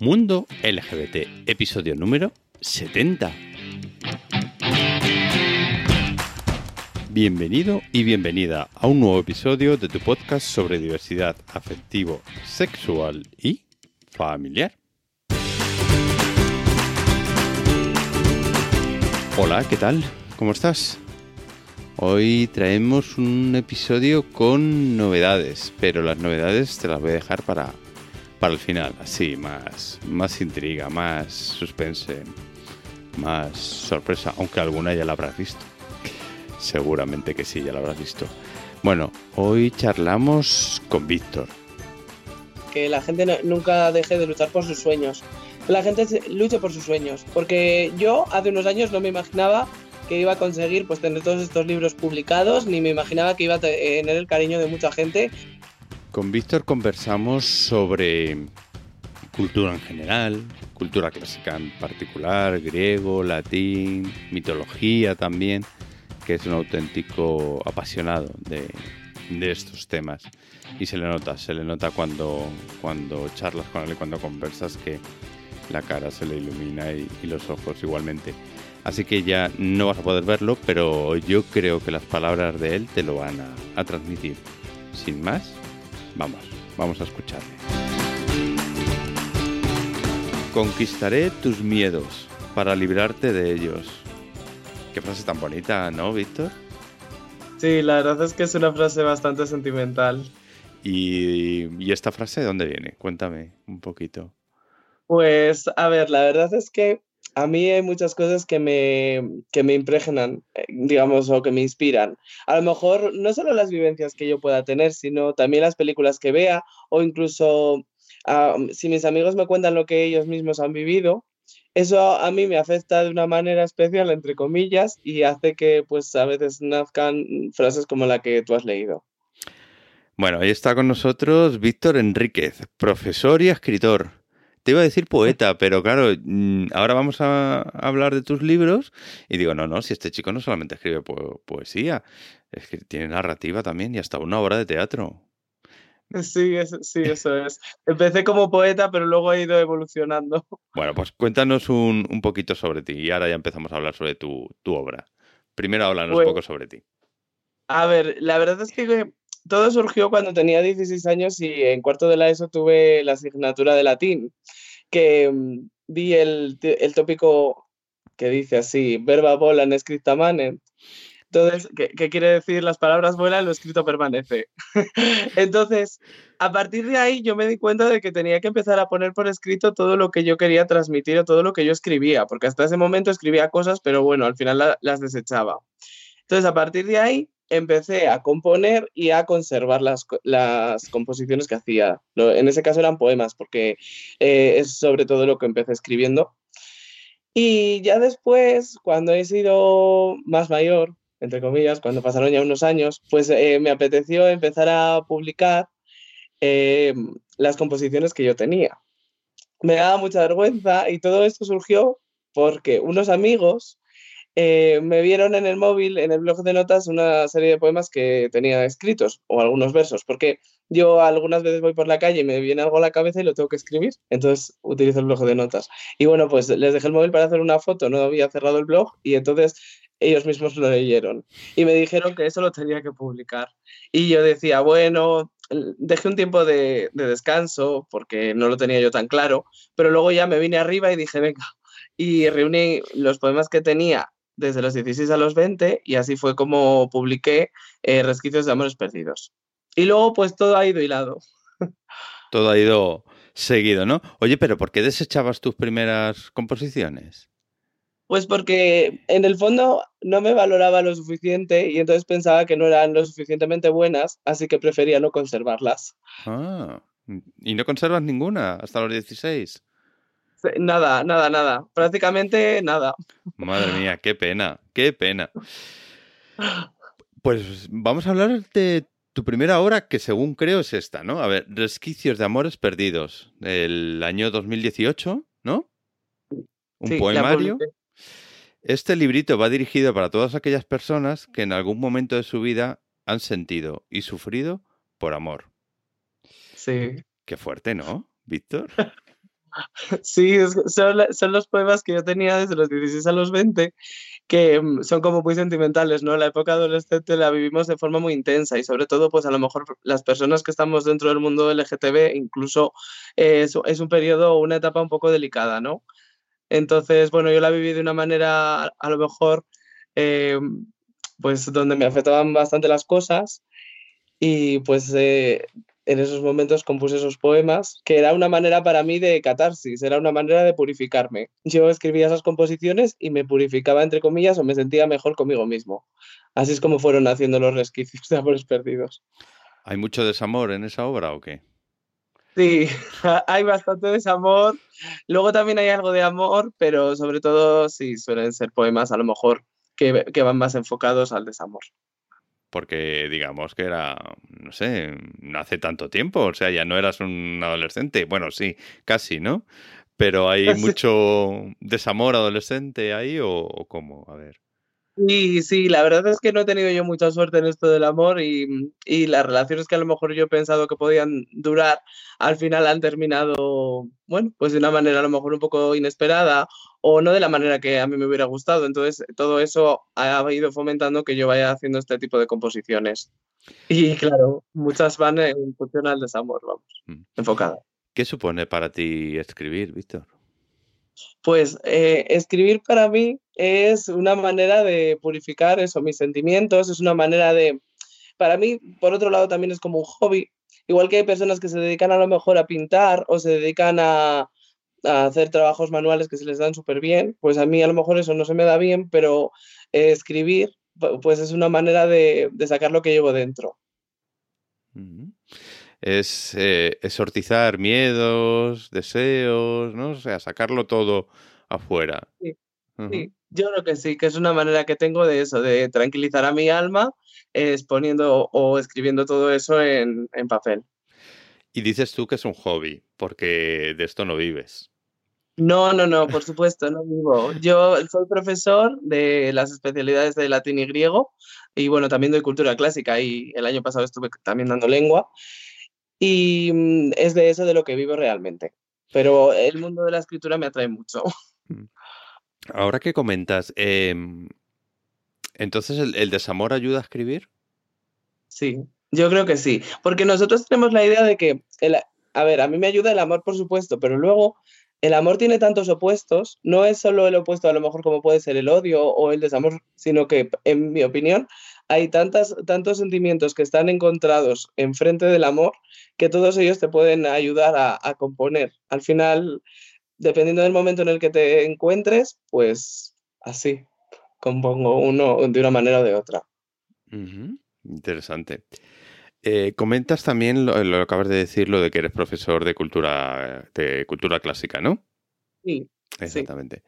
Mundo LGBT, episodio número 70. Bienvenido y bienvenida a un nuevo episodio de tu podcast sobre diversidad afectivo, sexual y familiar. Hola, ¿qué tal? ¿Cómo estás? Hoy traemos un episodio con novedades, pero las novedades te las voy a dejar para, para el final, así, más, más intriga, más suspense, más sorpresa, aunque alguna ya la habrás visto. Seguramente que sí, ya la habrás visto. Bueno, hoy charlamos con Víctor. Que la gente nunca deje de luchar por sus sueños. La gente luche por sus sueños. Porque yo hace unos años no me imaginaba que iba a conseguir pues tener todos estos libros publicados, ni me imaginaba que iba a tener el cariño de mucha gente. Con Víctor conversamos sobre cultura en general, cultura clásica en particular, griego, latín, mitología también, que es un auténtico apasionado de, de estos temas. Y se le nota, se le nota cuando, cuando charlas con él y cuando conversas que la cara se le ilumina y, y los ojos igualmente. Así que ya no vas a poder verlo, pero yo creo que las palabras de él te lo van a, a transmitir. Sin más, vamos, vamos a escucharle. Conquistaré tus miedos para librarte de ellos. Qué frase tan bonita, ¿no, Víctor? Sí, la verdad es que es una frase bastante sentimental. ¿Y, y esta frase de dónde viene? Cuéntame un poquito. Pues, a ver, la verdad es que a mí hay muchas cosas que me, que me impregnan, eh, digamos, o que me inspiran. A lo mejor no solo las vivencias que yo pueda tener, sino también las películas que vea o incluso si mis amigos me cuentan lo que ellos mismos han vivido, eso a mí me afecta de una manera especial, entre comillas, y hace que pues a veces nazcan frases como la que tú has leído. Bueno, ahí está con nosotros Víctor Enríquez, profesor y escritor. Te iba a decir poeta, pero claro, mm, ahora vamos a hablar de tus libros y digo, no, no, si este chico no solamente escribe po poesía, es que tiene narrativa también y hasta una obra de teatro. Sí, es, sí, eso es. Empecé como poeta, pero luego he ido evolucionando. Bueno, pues cuéntanos un, un poquito sobre ti y ahora ya empezamos a hablar sobre tu, tu obra. Primero háblanos pues, un poco sobre ti. A ver, la verdad es que todo surgió cuando tenía 16 años y en cuarto de la ESO tuve la asignatura de latín, que um, vi el, el, tópico que dice así, verba volan escrita manen. Entonces, ¿qué, ¿qué, quiere decir? Las palabras vuelan, lo escrito permanece. Entonces, a partir de ahí yo me di cuenta de que tenía que empezar a poner por escrito todo lo que yo quería transmitir o todo lo que yo escribía, porque hasta ese momento escribía cosas, pero bueno, al final la, las desechaba. Entonces, a partir de ahí, empecé a componer y a conservar las, las composiciones que hacía. En ese caso eran poemas, porque eh, es sobre todo lo que empecé escribiendo. Y ya después, cuando he sido más mayor, entre comillas, cuando pasaron ya unos años, pues eh, me apeteció empezar a publicar eh, las composiciones que yo tenía. Me daba mucha vergüenza y todo esto surgió porque unos amigos eh, me vieron en el móvil, en el blog de notas, una serie de poemas que tenía escritos, o algunos versos, porque yo algunas veces voy por la calle y me viene algo a la cabeza y lo tengo que escribir, entonces utilizo el blog de notas. Y bueno, pues les dejé el móvil para hacer una foto, no había cerrado el blog y entonces ellos mismos lo leyeron y me dijeron que eso lo tenía que publicar. Y yo decía, bueno, dejé un tiempo de, de descanso porque no lo tenía yo tan claro, pero luego ya me vine arriba y dije, venga, y reuní los poemas que tenía desde los 16 a los 20 y así fue como publiqué eh, Resquicios de Amores Perdidos. Y luego pues todo ha ido hilado. Todo ha ido seguido, ¿no? Oye, pero ¿por qué desechabas tus primeras composiciones? Pues porque en el fondo no me valoraba lo suficiente y entonces pensaba que no eran lo suficientemente buenas, así que prefería no conservarlas. Ah, ¿y no conservas ninguna hasta los 16? Nada, nada, nada. Prácticamente nada. Madre mía, qué pena, qué pena. Pues vamos a hablar de tu primera obra, que según creo es esta, ¿no? A ver, Resquicios de Amores Perdidos, del año 2018, ¿no? Un Sí, poemario. Este librito va dirigido para todas aquellas personas que en algún momento de su vida han sentido y sufrido por amor. Sí. Qué fuerte, ¿no, Víctor? Sí, son, los poemas que yo tenía desde los 16 a los 20, que mm, son como muy sentimentales, ¿no? La época adolescente la vivimos de forma muy intensa y sobre todo, pues a lo mejor las personas que estamos dentro del mundo LGTB, incluso es, un periodo, una etapa un poco delicada, ¿no? Entonces, bueno, yo la viví de una manera a lo mejor, eh, pues donde me afectaban bastante las cosas y pues eh, en esos momentos compuse esos poemas, que era una manera para mí de catarsis, era una manera de purificarme. Yo escribía esas composiciones y me purificaba, entre comillas, o me sentía mejor conmigo mismo. Así es como fueron haciendo los resquicios de Amores Perdidos. ¿Hay mucho desamor en esa obra o qué? Sí, hay bastante desamor. Luego también hay algo de amor, pero sobre todo sí suelen ser poemas a lo mejor que, que van más enfocados al desamor porque digamos que era, no sé, no hace tanto tiempo, o sea, ya no eras un adolescente, bueno, sí, casi, ¿no? Pero hay mucho desamor adolescente ahí o, o cómo, a ver. Sí, sí, la verdad es que no he tenido yo mucha suerte en esto del amor y, y, las relaciones que a lo mejor yo he pensado que podían durar, al final han terminado, bueno, pues de una manera a lo mejor un poco inesperada o no de la manera que a mí me hubiera gustado. Entonces, todo eso ha ido fomentando que yo vaya haciendo este tipo de composiciones. Y claro, muchas van en función al desamor, vamos, mm. enfocada. ¿Qué supone para ti escribir, Víctor? Pues eh, escribir para mí es una manera de purificar eso, mis sentimientos, es una manera de, para mí, por otro lado, también es como un hobby. Igual que hay personas que se dedican a lo mejor a pintar o se dedican a, hacer trabajos manuales que se les dan súper bien, pues a mí a lo mejor eso no se me da bien, pero escribir pues es una manera de, sacar lo que llevo dentro es eh, exorcizar miedos, deseos, ¿no? O sea, sacarlo todo afuera. Sí, yo creo que sí, que es una manera que tengo de eso, de tranquilizar a mi alma exponiendo o escribiendo todo eso en, en papel. Y dices tú que es un hobby, porque de esto no vives. No, no, no, por supuesto, no vivo. Yo soy profesor de las especialidades de latín y griego y bueno, también doy cultura clásica y el año pasado estuve también dando lengua y mm, es de eso de lo que vivo realmente. Pero el mundo de la escritura me atrae mucho. Mm. Ahora que comentas, em, entonces ¿el, desamor ayuda a escribir? Sí, yo creo que sí, porque nosotros tenemos la idea de que, el, a ver, a mí me ayuda el amor, por supuesto, pero luego el amor tiene tantos opuestos, no es solo el opuesto a lo mejor como puede ser el odio o el desamor, sino que, en mi opinión, hay tantas, tantos sentimientos que están encontrados enfrente del amor que todos ellos te pueden ayudar a, componer. Al final, dependiendo del momento en el que te encuentres, pues así, compongo uno de una manera o de otra. Interesante. Eh, comentas también lo, lo, acabas de decir, lo de que eres profesor de cultura, de cultura clásica, ¿no? Sí. Exactamente.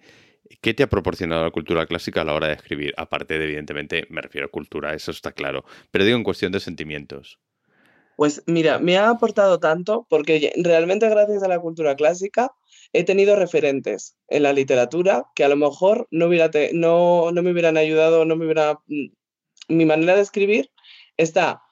¿Qué te ha proporcionado la cultura clásica a la hora de escribir? Aparte de, evidentemente, me refiero a cultura, eso está claro. Pero digo en cuestión de sentimientos. Pues mira, me ha aportado tanto porque realmente gracias a la cultura clásica he tenido referentes en la literatura que a lo mejor no, hubiera no, no me hubieran ayudado, no me hubiera... Mm, mi manera de escribir está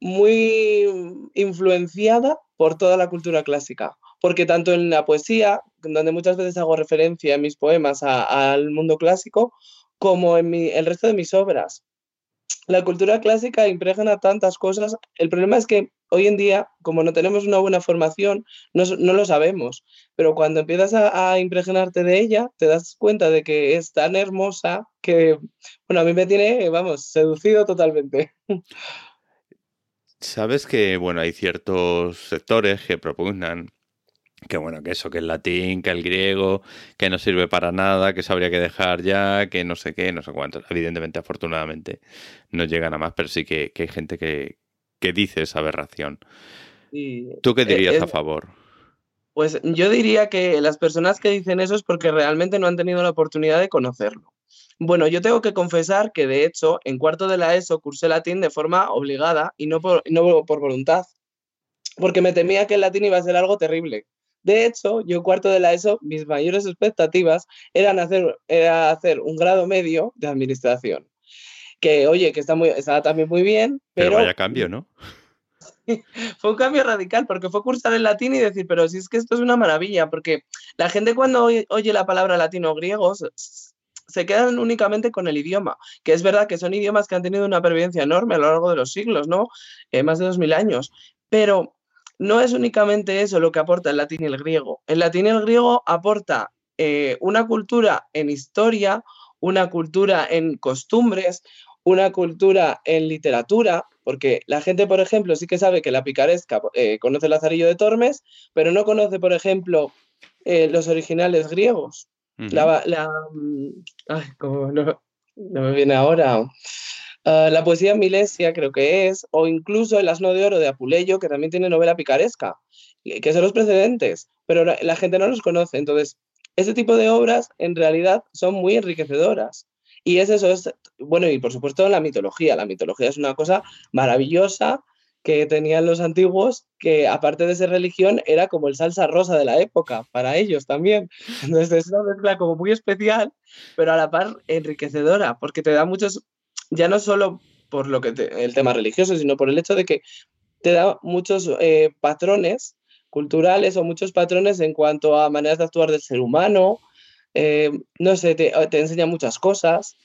muy influenciada por toda la cultura clásica, porque tanto en la poesía, donde muchas veces hago referencia en mis poemas al mundo clásico, como en el resto de mis obras. La cultura clásica impregna tantas cosas. El problema es que hoy en día, como no tenemos una buena formación, no, lo sabemos. Pero cuando empiezas a, a, impregnarte de ella, te das cuenta de que es tan hermosa que, bueno, a mí me tiene, vamos, seducido totalmente. Sabes que, bueno, hay ciertos sectores que propugnan que, bueno, que eso, que el latín, que el griego, que no sirve para nada, que se habría que dejar ya, que no sé qué, no sé cuánto. Evidentemente, afortunadamente, no llegan a más, pero sí que, hay gente que, dice esa aberración. ¿Tú qué e, dirías a favor? Pues yo diría que las personas que dicen eso es porque realmente no han tenido la oportunidad de conocerlo. Bueno, yo tengo que confesar que de hecho en cuarto de la ESO cursé latín de forma obligada y no por, no por voluntad, porque me temía que el latín iba a ser algo terrible. De hecho, yo cuarto de la ESO, mis mayores expectativas eran hacer, era hacer un grado medio de administración. Que, oye, que está, muy, está también muy bien, pero... Pero vaya cambio, ¿no? fue un cambio radical porque fue cursar el latín y decir, pero si es que esto es una maravilla, porque la gente cuando oye, la palabra latino o griego se quedan únicamente con el idioma, que es verdad que son idiomas que han tenido una pervivencia enorme a lo largo de los siglos, ¿no? Eh, más de dos mil años, pero no es únicamente eso lo que aporta el latín y el griego. El latín y el griego aporta eh, una cultura en historia, una cultura en costumbres, una cultura en literatura, porque la gente, por ejemplo, sí que sabe que la picaresca eh, conoce el Lazarillo de Tormes, pero no conoce, por ejemplo, eh, los originales griegos. La, mm, ay, no, me viene ahora. Ah, la poesía milesia creo que es, o incluso el asno de oro de Apuleyo, que también tiene novela picaresca, que son los precedentes, pero la gente no los conoce. Entonces, ese tipo de obras en realidad son muy enriquecedoras. Y es eso, es, bueno, y por supuesto la mitología. La mitología es una cosa maravillosa que tenían los antiguos, que aparte de ser religión, era como el salsa rosa de la época, para ellos también. Entonces es una mezcla como muy especial, pero a la par enriquecedora, porque te da muchos, ya no solo por lo que el tema religioso, sino por el hecho de que te da muchos eh, patrones culturales o muchos patrones en cuanto a maneras de actuar del ser humano, eh, no sé, te, enseña muchas cosas.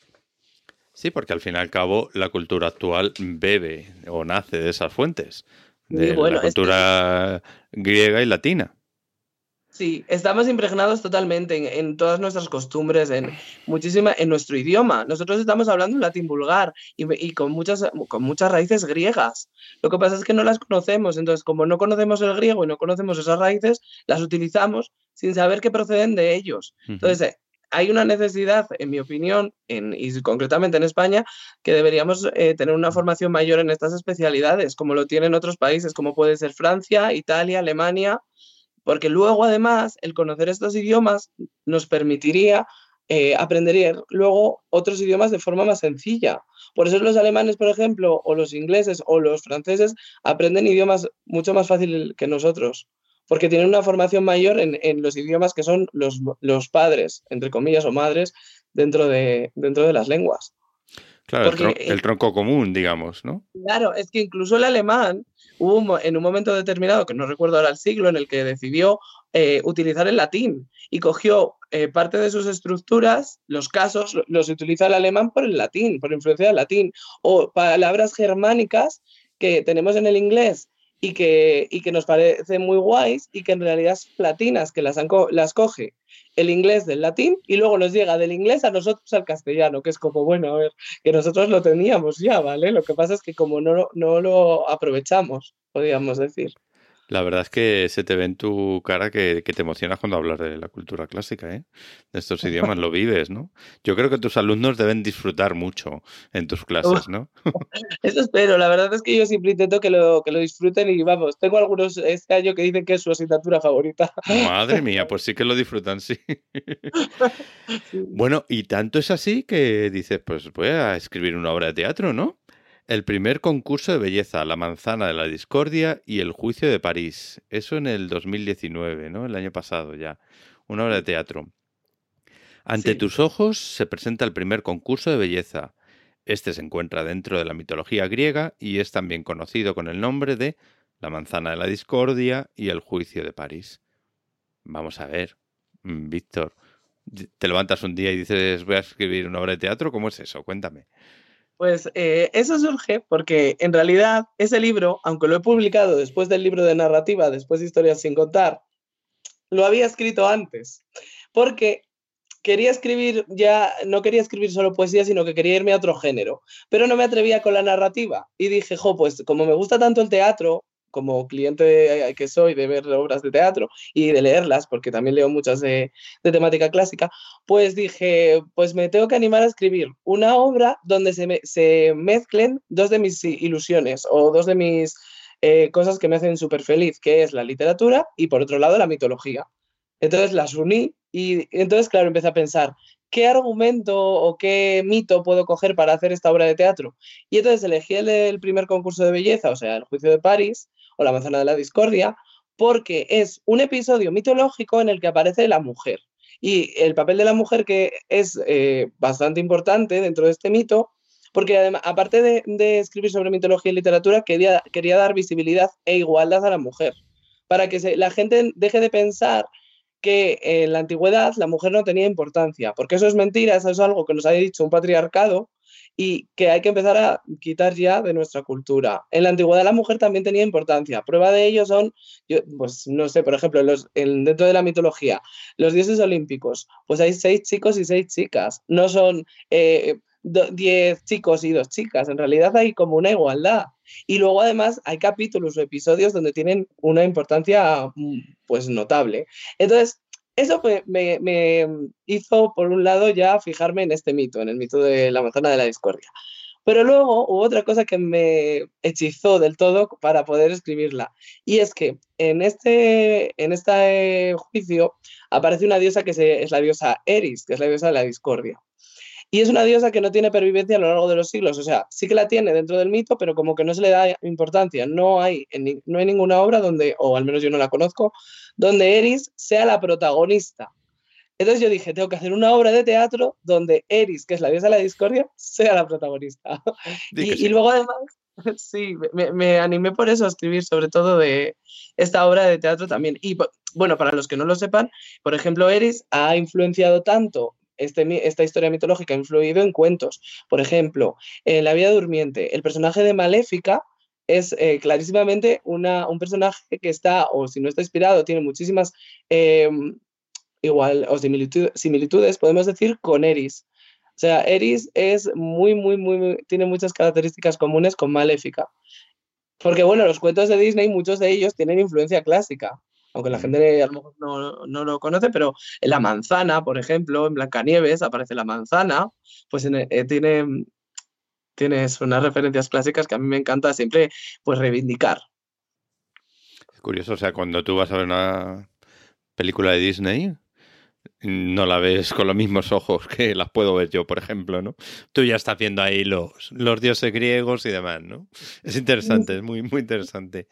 Sí, porque al fin y al cabo la cultura actual bebe o nace de esas fuentes, de la cultura griega y latina. Sí, estamos impregnados totalmente en, todas nuestras costumbres, en muchísima, en nuestro idioma. Nosotros estamos hablando en latín vulgar y, con, muchas, con muchas raíces griegas. Lo que pasa es que no las conocemos. Entonces, como no conocemos el griego y no conocemos esas raíces, las utilizamos sin saber que proceden de ellos. Entonces, eh, hay una necesidad, en mi opinión, en, y concretamente en España, que deberíamos eh, tener una formación mayor en estas especialidades, como lo tienen otros países, como puede ser Francia, Italia, Alemania porque luego además el conocer estos idiomas nos permitiría eh, aprender luego otros idiomas de forma más sencilla. Por eso los alemanes, por ejemplo, o los ingleses o los franceses aprenden idiomas mucho más fácil que nosotros, porque tienen una formación mayor en, los idiomas que son los, padres, entre comillas, o madres dentro de, dentro de las lenguas. Claro, el, tronco común, digamos, ¿no? Claro, es que incluso el alemán hubo en un momento determinado, que no recuerdo ahora el siglo, en el que decidió eh, utilizar el latín y cogió eh, parte de sus estructuras, los casos, los utiliza el alemán por el latín, por influencia del latín, o palabras germánicas que tenemos en el inglés y que, y que nos parecen muy guays y que en realidad son latinas, que las, las coge el inglés del latín y luego nos llega del inglés a nosotros al castellano, que es como, bueno, a ver, que nosotros lo teníamos ya, ¿vale? Lo que pasa es que como no, no lo aprovechamos, podríamos decir. La verdad es que se te ve en tu cara que, te emocionas cuando hablas de la cultura clásica, ¿eh? De estos idiomas, lo vives, ¿no? Yo creo que tus alumnos deben disfrutar mucho en tus clases, ¿no? Eso espero. La verdad es que yo siempre intento que lo, que lo disfruten y vamos, tengo algunos este año que dicen que es su asignatura favorita. Madre mía, pues sí que lo disfrutan, sí. Bueno, y tanto es así que dices, pues voy a escribir una obra de teatro, ¿no? El primer concurso de belleza, La manzana de la discordia y El juicio de París. Eso en el 2019, ¿no? El año pasado ya. Una obra de teatro. Ante tus ojos se presenta el primer concurso de belleza. Este se encuentra dentro de la mitología griega y es también conocido con el nombre de La manzana de la discordia y El juicio de París. Vamos a ver, mm, Víctor, te levantas un día y dices voy a escribir una obra de teatro, ¿cómo es eso? Cuéntame. Pues eh, eso surge porque en realidad ese libro, aunque lo he publicado después del libro de narrativa, después de Historias sin contar, lo había escrito antes, porque quería escribir ya, no quería escribir solo poesía, sino que quería irme a otro género, pero no me atrevía con la narrativa y dije, jo, pues como me gusta tanto el teatro, como cliente que soy de ver obras de teatro y de leerlas, porque también leo muchas de, temática clásica, pues dije, pues me tengo que animar a escribir una obra donde se, se mezclen dos de mis ilusiones o dos de mis eh, cosas que me hacen súper feliz, que es la literatura y por otro lado la mitología. Entonces las uní y entonces, claro, empecé a pensar, ¿qué argumento o qué mito puedo coger para hacer esta obra de teatro? Y entonces elegí el, primer concurso de belleza, o sea, el juicio de París o la manzana de la discordia, porque es un episodio mitológico en el que aparece la mujer. Y el papel de la mujer, que es eh, bastante importante dentro de este mito, porque además, aparte de, escribir sobre mitología y literatura, quería, quería dar visibilidad e igualdad a la mujer, para que la gente deje de pensar que en la antigüedad la mujer no tenía importancia, porque eso es mentira, eso es algo que nos ha dicho un patriarcado y que hay que empezar a quitar ya de nuestra cultura. En la antigüedad la mujer también tenía importancia. Prueba de ello son, pues no sé, por ejemplo, los, dentro de la mitología, los dioses olímpicos, pues hay seis chicos y seis chicas, no son eh, diez chicos y dos chicas, en realidad hay como una igualdad. Y luego además hay capítulos o episodios donde tienen una importancia mm, pues notable. Entonces, eso me, hizo, por un lado, ya fijarme en este mito, en el mito de la manzana de la discordia. Pero luego hubo otra cosa que me hechizó del todo para poder escribirla. Y es que en este, en este juicio aparece una diosa que es la diosa Eris, que es la diosa de la discordia. Y es una diosa que no tiene pervivencia a lo largo de los siglos. O sea, sí que la tiene dentro del mito, pero como que no se le da importancia. No hay, no hay ninguna obra donde, o al menos yo no la conozco, donde Eris sea la protagonista. Entonces yo dije, tengo que hacer una obra de teatro donde Eris, que es la diosa de la discordia, sea la protagonista. Y, luego además, sí, me, me, animé por eso a escribir sobre todo de esta obra de teatro también. Y bueno, para los que no lo sepan, por ejemplo, Eris ha influenciado tanto este, esta historia mitológica ha influido en cuentos. Por ejemplo, en La vida durmiente, el personaje de Maléfica es eh, clarísimamente una, un personaje que está, o si no está inspirado, tiene muchísimas em, igual o similitudes, podemos decir, con Eris. O sea, Eris es muy, muy, muy, tiene muchas características comunes con Maléfica. Porque, bueno, los cuentos de Disney, muchos de ellos tienen influencia clásica aunque la gente a lo mejor no, lo conoce, pero en la manzana, por ejemplo, en Blancanieves aparece la manzana, pues eh, tiene, tienes unas referencias clásicas que a mí me encanta siempre pues reivindicar. Es curioso, o sea, cuando tú vas a ver una película de Disney, no la ves con los mismos ojos que las puedo ver yo, por ejemplo, ¿no? Tú ya estás viendo ahí los, los dioses griegos y demás, ¿no? Es interesante, es muy, muy interesante.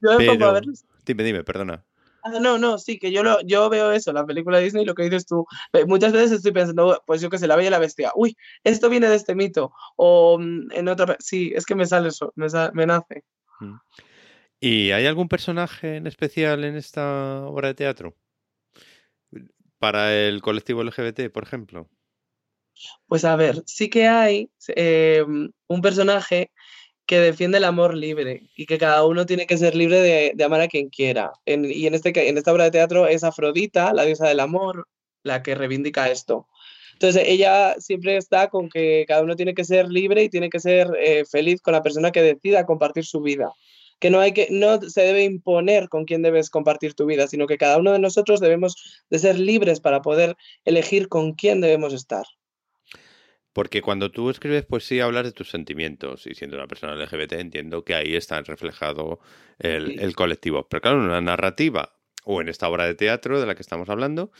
Yo Pero... Dime, dime, perdona. Ah, no, no, sí, que yo, lo, yo veo eso, la película de Disney, lo que dices tú. Muchas veces estoy pensando, pues yo que sé, la bella y la bestia. Uy, esto viene de este mito. O mm, en otra. Sí, es que me sale eso, me, me nace. Mm. ¿Y hay algún personaje en especial en esta obra de teatro? Para el colectivo LGBT, por ejemplo. Pues a ver, sí que hay eh, un personaje que defiende el amor libre y que cada uno tiene que ser libre de, amar a quien quiera. y en, este, en esta obra de teatro es Afrodita, la diosa del amor, la que reivindica esto. Entonces ella siempre está con que cada uno tiene que ser libre y tiene que ser eh, feliz con la persona que decida compartir su vida. Que no, hay que no se debe imponer con quién debes compartir tu vida, sino que cada uno de nosotros debemos de ser libres para poder elegir con quién debemos estar. Porque cuando tú escribes poesía hablas de tus sentimientos y siendo una persona LGBT entiendo que ahí está reflejado el, colectivo. Pero claro, en una narrativa o en esta obra de teatro de la que estamos hablando,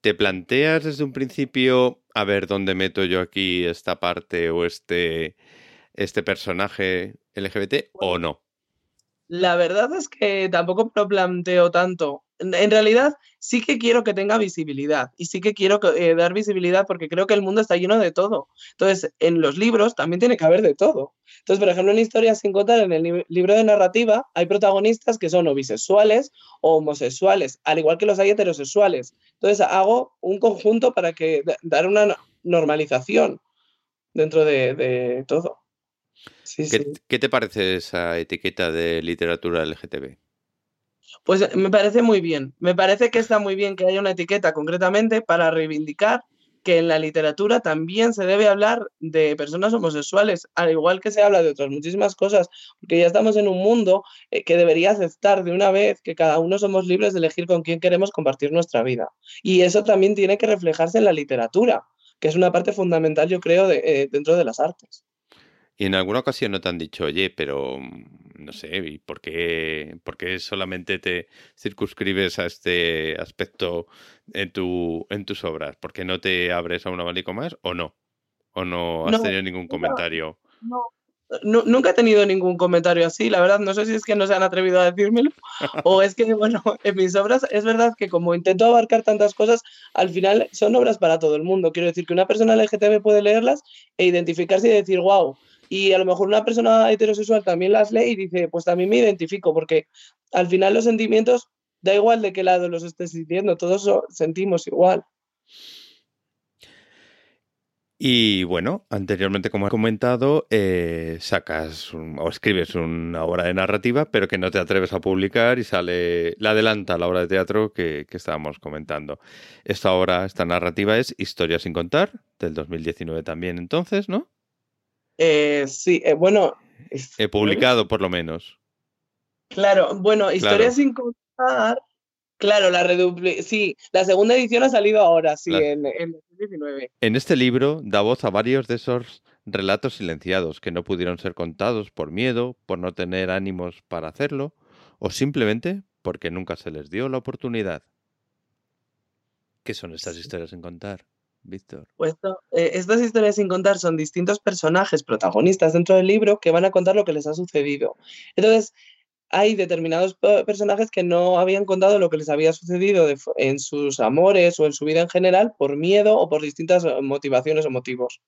¿te planteas desde un principio a ver dónde meto yo aquí esta parte o este, este personaje LGBT o no? La verdad es que tampoco me lo planteo tanto en realidad sí que quiero que tenga visibilidad y sí que quiero eh, dar visibilidad porque creo que el mundo está lleno de todo. Entonces, en los libros también tiene que haber de todo. Entonces, por ejemplo, en Historias sin contar, en el libro de narrativa, hay protagonistas que son o bisexuales o homosexuales, al igual que los hay heterosexuales. Entonces, hago un conjunto para que dar una normalización dentro de, todo. ¿Qué te parece esa etiqueta de literatura LGTB? Pues me parece muy bien. Me parece que está muy bien que haya una etiqueta concretamente para reivindicar que en la literatura también se debe hablar de personas homosexuales, al igual que se habla de otras muchísimas cosas, porque ya estamos en un mundo eh, que debería aceptar de una vez que cada uno somos libres de elegir con quién queremos compartir nuestra vida. Y eso también tiene que reflejarse en la literatura, que es una parte fundamental, yo creo, eh, dentro de las artes. Y en alguna ocasión no te han dicho, oye, pero no sé, ¿y por qué, por qué solamente te circunscribes a este aspecto en, tu, en tus obras? ¿Por qué no te abres a un abanico más o no? ¿O no has tenido ningún comentario? No, nunca he tenido ningún comentario así, la verdad, no sé si es que no se han atrevido a decírmelo o es que, bueno, en mis obras es verdad que como intento abarcar tantas cosas, al final son obras para todo el mundo. Quiero decir que una persona LGTB puede leerlas e identificarse y decir, wow, y a lo mejor una persona heterosexual también las lee y dice, pues también me identifico, porque al final los sentimientos, da igual de qué lado los estés diciendo, todos sentimos igual. Y bueno, anteriormente, como he comentado, eh, sacas o escribes una obra de narrativa, pero que no te atreves a publicar y sale, la adelanta la obra de teatro que, estábamos comentando. Esta obra, esta narrativa es Historia sin contar, del 2019 también entonces, ¿no? Eh, sí, eh, bueno. He publicado por lo menos. Claro, bueno, Historia sin contar Claro, la sí, la segunda edición ha salido ahora, sí, en, en 2019. En este libro da voz a varios de esos relatos silenciados que no pudieron ser contados por miedo, por no tener ánimos para hacerlo, o simplemente porque nunca se les dio la oportunidad. ¿Qué son estas historias sin contar, Víctor? Pues estas historias sin contar son distintos personajes protagonistas dentro del libro que van a contar lo que les ha sucedido. Entonces, hay determinados personajes que no habían contado lo que les había sucedido en sus amores o en su vida en general por miedo o por distintas motivaciones o motivos.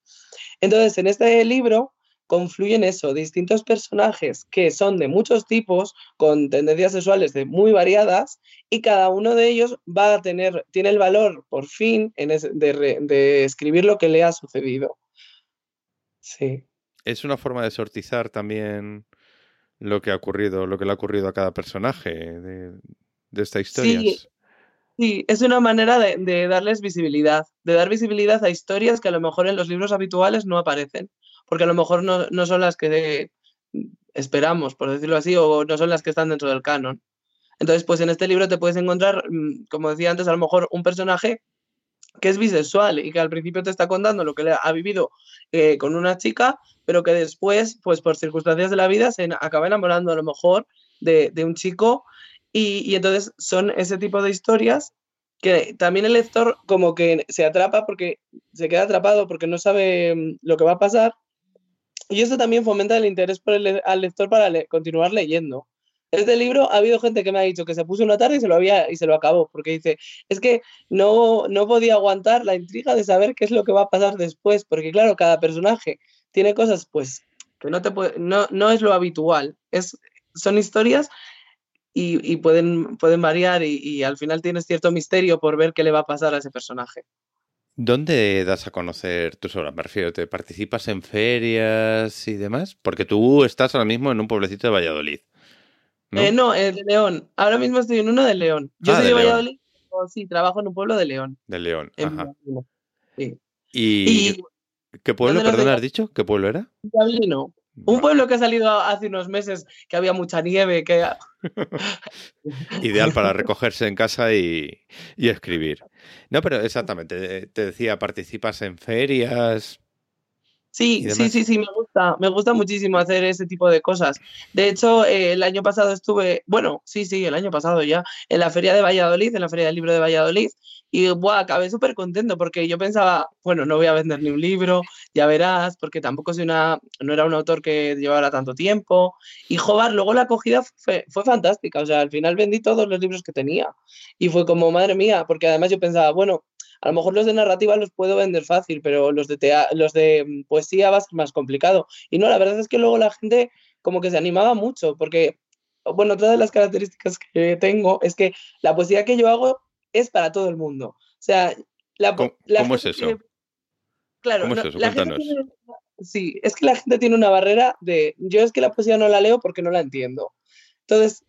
Entonces, en este libro confluyen eso, distintos personajes que son de muchos tipos, con tendencias sexuales de muy variadas, y cada uno de ellos va a tener, tiene el valor, por fin, de, de escribir lo que le ha sucedido. Sí. Es una forma de sortizar también lo que ha ocurrido, lo que le ha ocurrido a cada personaje de, esta historia. Sí, es una manera de, darles visibilidad, de dar visibilidad a historias que a lo mejor en los libros habituales no aparecen, porque a lo mejor no, son las que esperamos, por decirlo así, o no son las que están dentro del canon. Entonces, pues en este libro te puedes encontrar, mm, como decía antes, a lo mejor un personaje que es bisexual y que al principio te está contando lo que ha vivido eh, con una chica, pero que después, pues por circunstancias de la vida, se acaba enamorando a lo mejor de, un chico y, entonces son ese tipo de historias que también el lector como que se atrapa porque se queda atrapado porque no sabe mm, lo que va a pasar y eso también fomenta el interés por el, al lector para continuar leyendo. Este libro ha habido gente que me ha dicho que se puso una tarde y se lo había y se lo acabó, porque dice, es que no, no podía aguantar la intriga de saber qué es lo que va a pasar después, porque claro, cada personaje tiene cosas pues que no, te no, no es lo habitual, es, son historias y, pueden, pueden variar y, y, al final tienes cierto misterio por ver qué le va a pasar a ese personaje. ¿Dónde das a conocer tus obras? Me refiero, ¿te participas en ferias y demás? Porque tú estás ahora mismo en un pueblecito de Valladolid. ¿no? Eh, no, eh, de León. Ahora mismo estoy en uno de León. Yo ah, soy de, Valladolid, sí, trabajo en un pueblo de León. De León, ajá. Sí. ¿Y, qué pueblo, perdón, has dicho? ¿Qué pueblo era? Un pueblo que ha salido hace unos meses, que había mucha nieve, que... Ideal para recogerse en casa y, y, escribir. No, pero exactamente, te decía, participas en ferias, Sí, sí, sí, sí, me gusta, me gusta muchísimo hacer ese tipo de cosas. De hecho, eh, el año pasado estuve, bueno, sí, sí, el año pasado ya, en la feria de Valladolid, en la feria del libro de Valladolid, y buah, acabé súper contento porque yo pensaba, bueno, no voy a vender ni un libro, ya verás, porque tampoco soy una, no era un autor que llevara tanto tiempo. Y joder, luego la acogida fue, fue fantástica, o sea, al final vendí todos los libros que tenía. Y fue como, madre mía, porque además yo pensaba, bueno, a lo mejor los de narrativa los puedo vender fácil, pero los de, los de mm, poesía va a ser más complicado. Y no, la verdad es que luego la gente como que se animaba mucho, porque, bueno, otra de las características que tengo es que la poesía que yo hago es para todo el mundo. O sea, la, ¿Cómo, es eso? claro, ¿Cómo es eso? sí, es que la gente tiene una barrera de, yo es que la poesía no la leo porque no la entiendo. Entonces,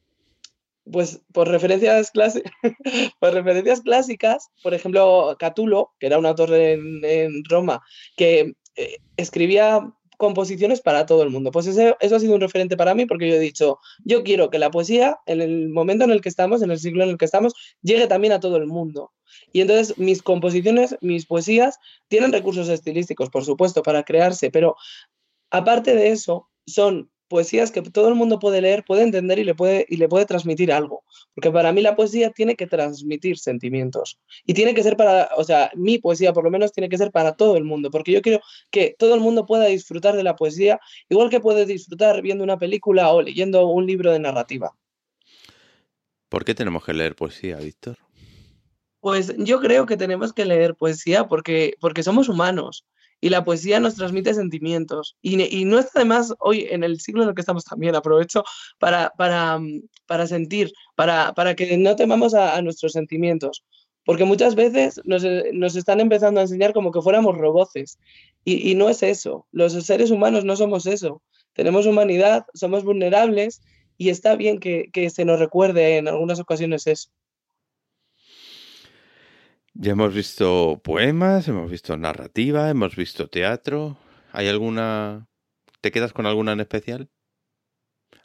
pues por referencias, por referencias clásicas, por ejemplo, Catulo, que era un autor en, Roma, que eh, escribía composiciones para todo el mundo. Pues eso ha sido un referente para mí porque yo he dicho, yo quiero que la poesía, en el momento en el que estamos, en el siglo en el que estamos, llegue también a todo el mundo. Y entonces mis composiciones, mis poesías, tienen recursos estilísticos, por supuesto, para crearse, pero aparte de eso, son poesías que todo el mundo puede leer, puede entender y le puede, y le puede transmitir algo. Porque para mí la poesía tiene que transmitir sentimientos. Y tiene que ser para, o sea, mi poesía por lo menos tiene que ser para todo el mundo. Porque yo quiero que todo el mundo pueda disfrutar de la poesía, igual que puede disfrutar viendo una película o leyendo un libro de narrativa. ¿Por qué tenemos que leer poesía, Víctor? Pues yo creo que tenemos que leer poesía porque, porque somos humanos y la poesía nos transmite sentimientos. Y, no está de más hoy, en el siglo en el que estamos también, aprovecho para, para, mm, para sentir, para, para, que no temamos a, nuestros sentimientos. Porque muchas veces nos, eh, nos, están empezando a enseñar como que fuéramos roboces. Y, y no es eso. Los seres humanos no somos eso. Tenemos humanidad, somos vulnerables y está bien que, que se nos recuerde en algunas ocasiones eso. Ya hemos visto poemas, hemos visto narrativa, hemos visto teatro. ¿Hay alguna... ¿Te quedas con alguna en especial?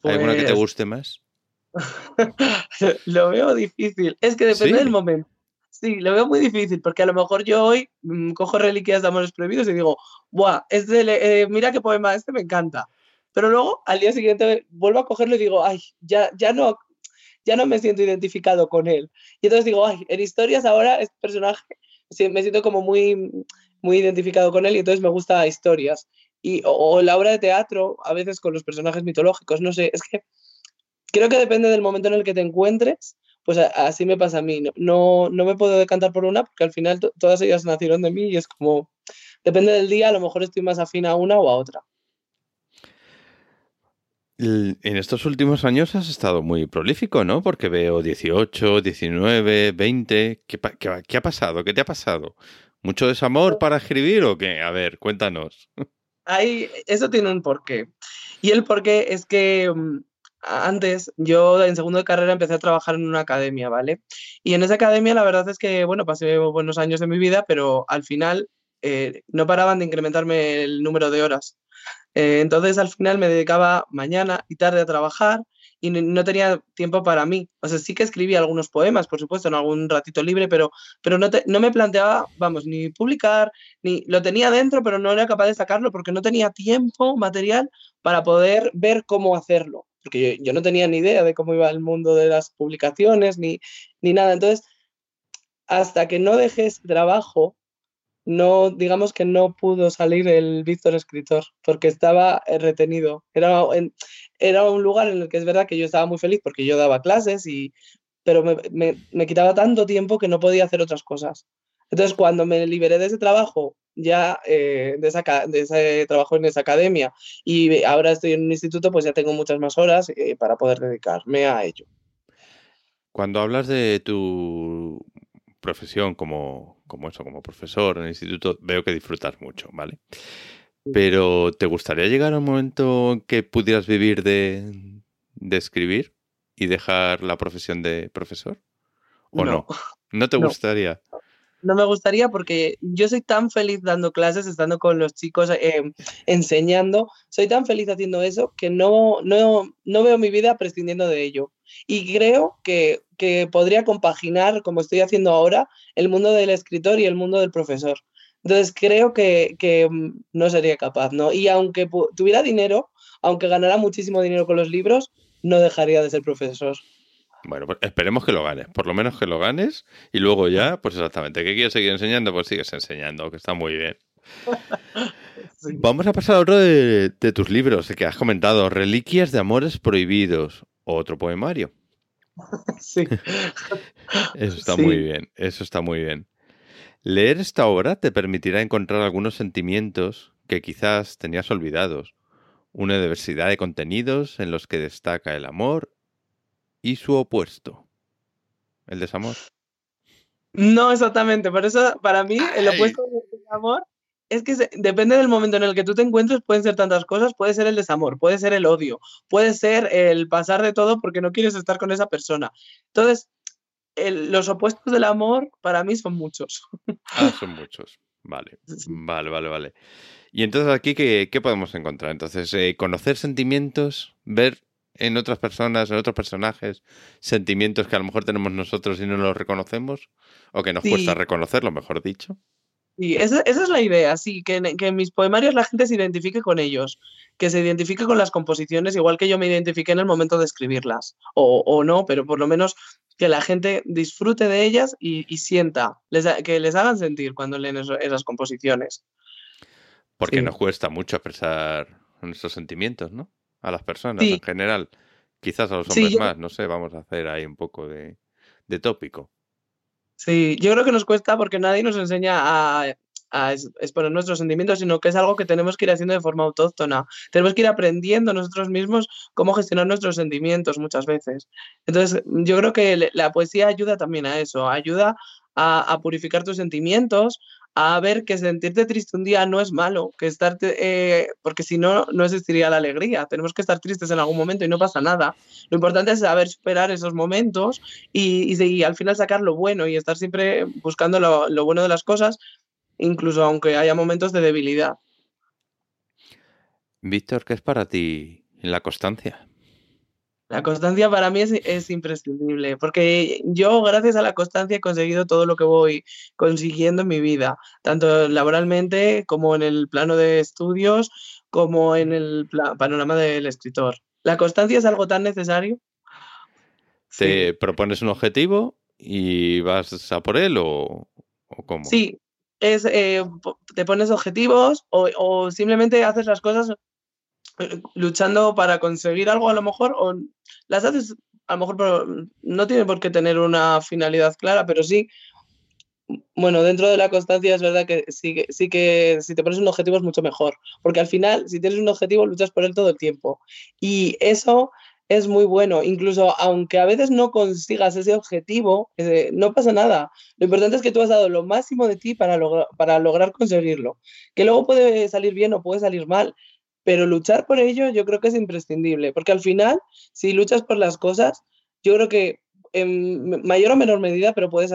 ¿Hay alguna que te pues guste más? lo veo difícil. Es que depende del momento. Sí, lo veo muy difícil, porque a lo mejor yo hoy mm, cojo reliquias de amores prohibidos y digo, ¡buah! Este, mira qué poema, este me encanta. Pero luego al día siguiente vuelvo a cogerlo y digo, ¡ay! Ya, ya no ya no me siento identificado con él. Y entonces digo, ay, en historias ahora este personaje me siento como muy, muy identificado con él y entonces me gusta historias. Y, o, la obra de teatro, a veces con los personajes mitológicos, no sé, es que creo que depende del momento en el que te encuentres, pues así me pasa a mí. No, no, me puedo decantar por una porque al final todas ellas nacieron de mí y es como, depende del día, a lo mejor estoy más afín a una o a otra. En estos últimos años has estado muy prolífico, ¿no? Porque veo 18, 19, 20. ¿Qué, qué, ha pasado? ¿Qué te ha pasado? ¿Mucho desamor para escribir o qué? A ver, cuéntanos. Ahí, eso tiene un porqué. Y el porqué es que mm, antes, yo en segundo de carrera empecé a trabajar en una academia, ¿vale? Y en esa academia la verdad es que, bueno, pasé buenos años de mi vida, pero al final eh, no paraban de incrementarme el número de horas. Eh, entonces al final me dedicaba mañana y tarde a trabajar y no, tenía tiempo para mí. O sea, sí que escribía algunos poemas, por supuesto, en algún ratito libre, pero, pero no, no me planteaba, vamos, ni publicar, ni lo tenía dentro, pero no era capaz de sacarlo porque no tenía tiempo material para poder ver cómo hacerlo. Porque yo, no tenía ni idea de cómo iba el mundo de las publicaciones ni, ni nada. Entonces, hasta que no dejé ese trabajo, no, digamos que no pudo salir el Víctor escritor, porque estaba eh, retenido. Era, era un lugar en el que es verdad que yo estaba muy feliz porque yo daba clases, y, pero me, quitaba tanto tiempo que no podía hacer otras cosas. Entonces, cuando me liberé de ese trabajo, ya eh, de, de, ese trabajo en esa academia, y ahora estoy en un instituto, pues ya tengo muchas más horas eh, para poder dedicarme a ello. Cuando hablas de tu profesión como, como eso, como profesor en el instituto, veo que disfrutas mucho, ¿vale? Pero ¿te gustaría llegar a un momento en que pudieras vivir de, escribir y dejar la profesión de profesor? ¿O no? ¿No, te gustaría? No me gustaría porque yo soy tan feliz dando clases, estando con los chicos, eh, enseñando, soy tan feliz haciendo eso que no, no, no veo mi vida prescindiendo de ello. Y creo que, podría compaginar, como estoy haciendo ahora, el mundo del escritor y el mundo del profesor. Entonces creo que, mm, no sería capaz, ¿no? Y aunque tuviera dinero, aunque ganara muchísimo dinero con los libros, no dejaría de ser profesor. Bueno, pues esperemos que lo ganes, por lo menos que lo ganes y luego ya, pues exactamente, ¿qué quieres seguir enseñando? Pues sigues enseñando, que está muy bien. Vamos a pasar a otro de, de, tus libros que has comentado, Reliquias de Amores Prohibidos, otro poemario. Sí. Eso está muy bien, eso está muy bien. Leer esta obra te permitirá encontrar algunos sentimientos que quizás tenías olvidados, una diversidad de contenidos en los que destaca el amor y su opuesto, el desamor. No exactamente, por eso para mí el opuesto del amor es que depende del momento en el que tú te encuentres, pueden ser tantas cosas, puede ser el desamor, puede ser el odio, puede ser el pasar de todo porque no quieres estar con esa persona. Entonces, los opuestos del amor para mí son muchos. Ah, son muchos. Vale, vale, vale, vale. Y entonces aquí, ¿qué, podemos encontrar? Entonces, eh, conocer sentimientos, ver en otras personas, en otros personajes, sentimientos que a lo mejor tenemos nosotros y no los reconocemos, o que nos cuesta reconocerlo, mejor dicho. Y esa, es la idea, sí, que en, mis poemarios la gente se identifique con ellos, que se identifique con las composiciones, igual que yo me identifiqué en el momento de escribirlas, o, no, pero por lo menos que la gente disfrute de ellas y, sienta, que les hagan sentir cuando leen esas composiciones. Porque nos cuesta mucho expresar nuestros sentimientos, ¿no? A las personas en general. Quizás a los hombres más, no sé, vamos a hacer ahí un poco de tópico. Sí, yo creo que nos cuesta porque nadie nos enseña a, exponer nuestros sentimientos, sino que es algo que tenemos que ir haciendo de forma autóctona. Tenemos que ir aprendiendo nosotros mismos cómo gestionar nuestros sentimientos muchas veces. Entonces, yo creo que la poesía ayuda también a eso, ayuda a purificar tus sentimientos, a ver que sentirte triste un día no es malo, que estarte, eh, porque si no, no existiría la alegría. Tenemos que estar tristes en algún momento y no pasa nada. Lo importante es saber superar esos momentos y, y, al final sacar lo bueno y estar siempre buscando lo, lo bueno de las cosas, incluso aunque haya momentos de debilidad. Víctor, ¿qué es para ti la constancia? La constancia para mí es, imprescindible, porque yo gracias a la constancia he conseguido todo lo que voy consiguiendo en mi vida, tanto laboralmente como en el plano de estudios, como en el panorama del escritor. ¿La constancia es algo tan necesario? ¿Te propones un objetivo y vas a por él o, cómo? Sí, es, eh, te pones objetivos o, o simplemente haces las cosas luchando para conseguir algo a lo mejor o las haces a lo mejor no tiene por qué tener una finalidad clara, pero sí, bueno, dentro de la constancia es verdad que sí, que sí que si te pones un objetivo es mucho mejor, porque al final si tienes un objetivo luchas por él todo el tiempo y eso es muy bueno, incluso aunque a veces no consigas ese objetivo, eh, no pasa nada. Lo importante es que tú has dado lo máximo de ti para, para lograr conseguirlo. Que luego puede salir bien o puede salir mal, pero luchar por ello yo creo que es imprescindible, porque al final, si luchas por las cosas, yo creo que en mayor o menor medida, pero puedes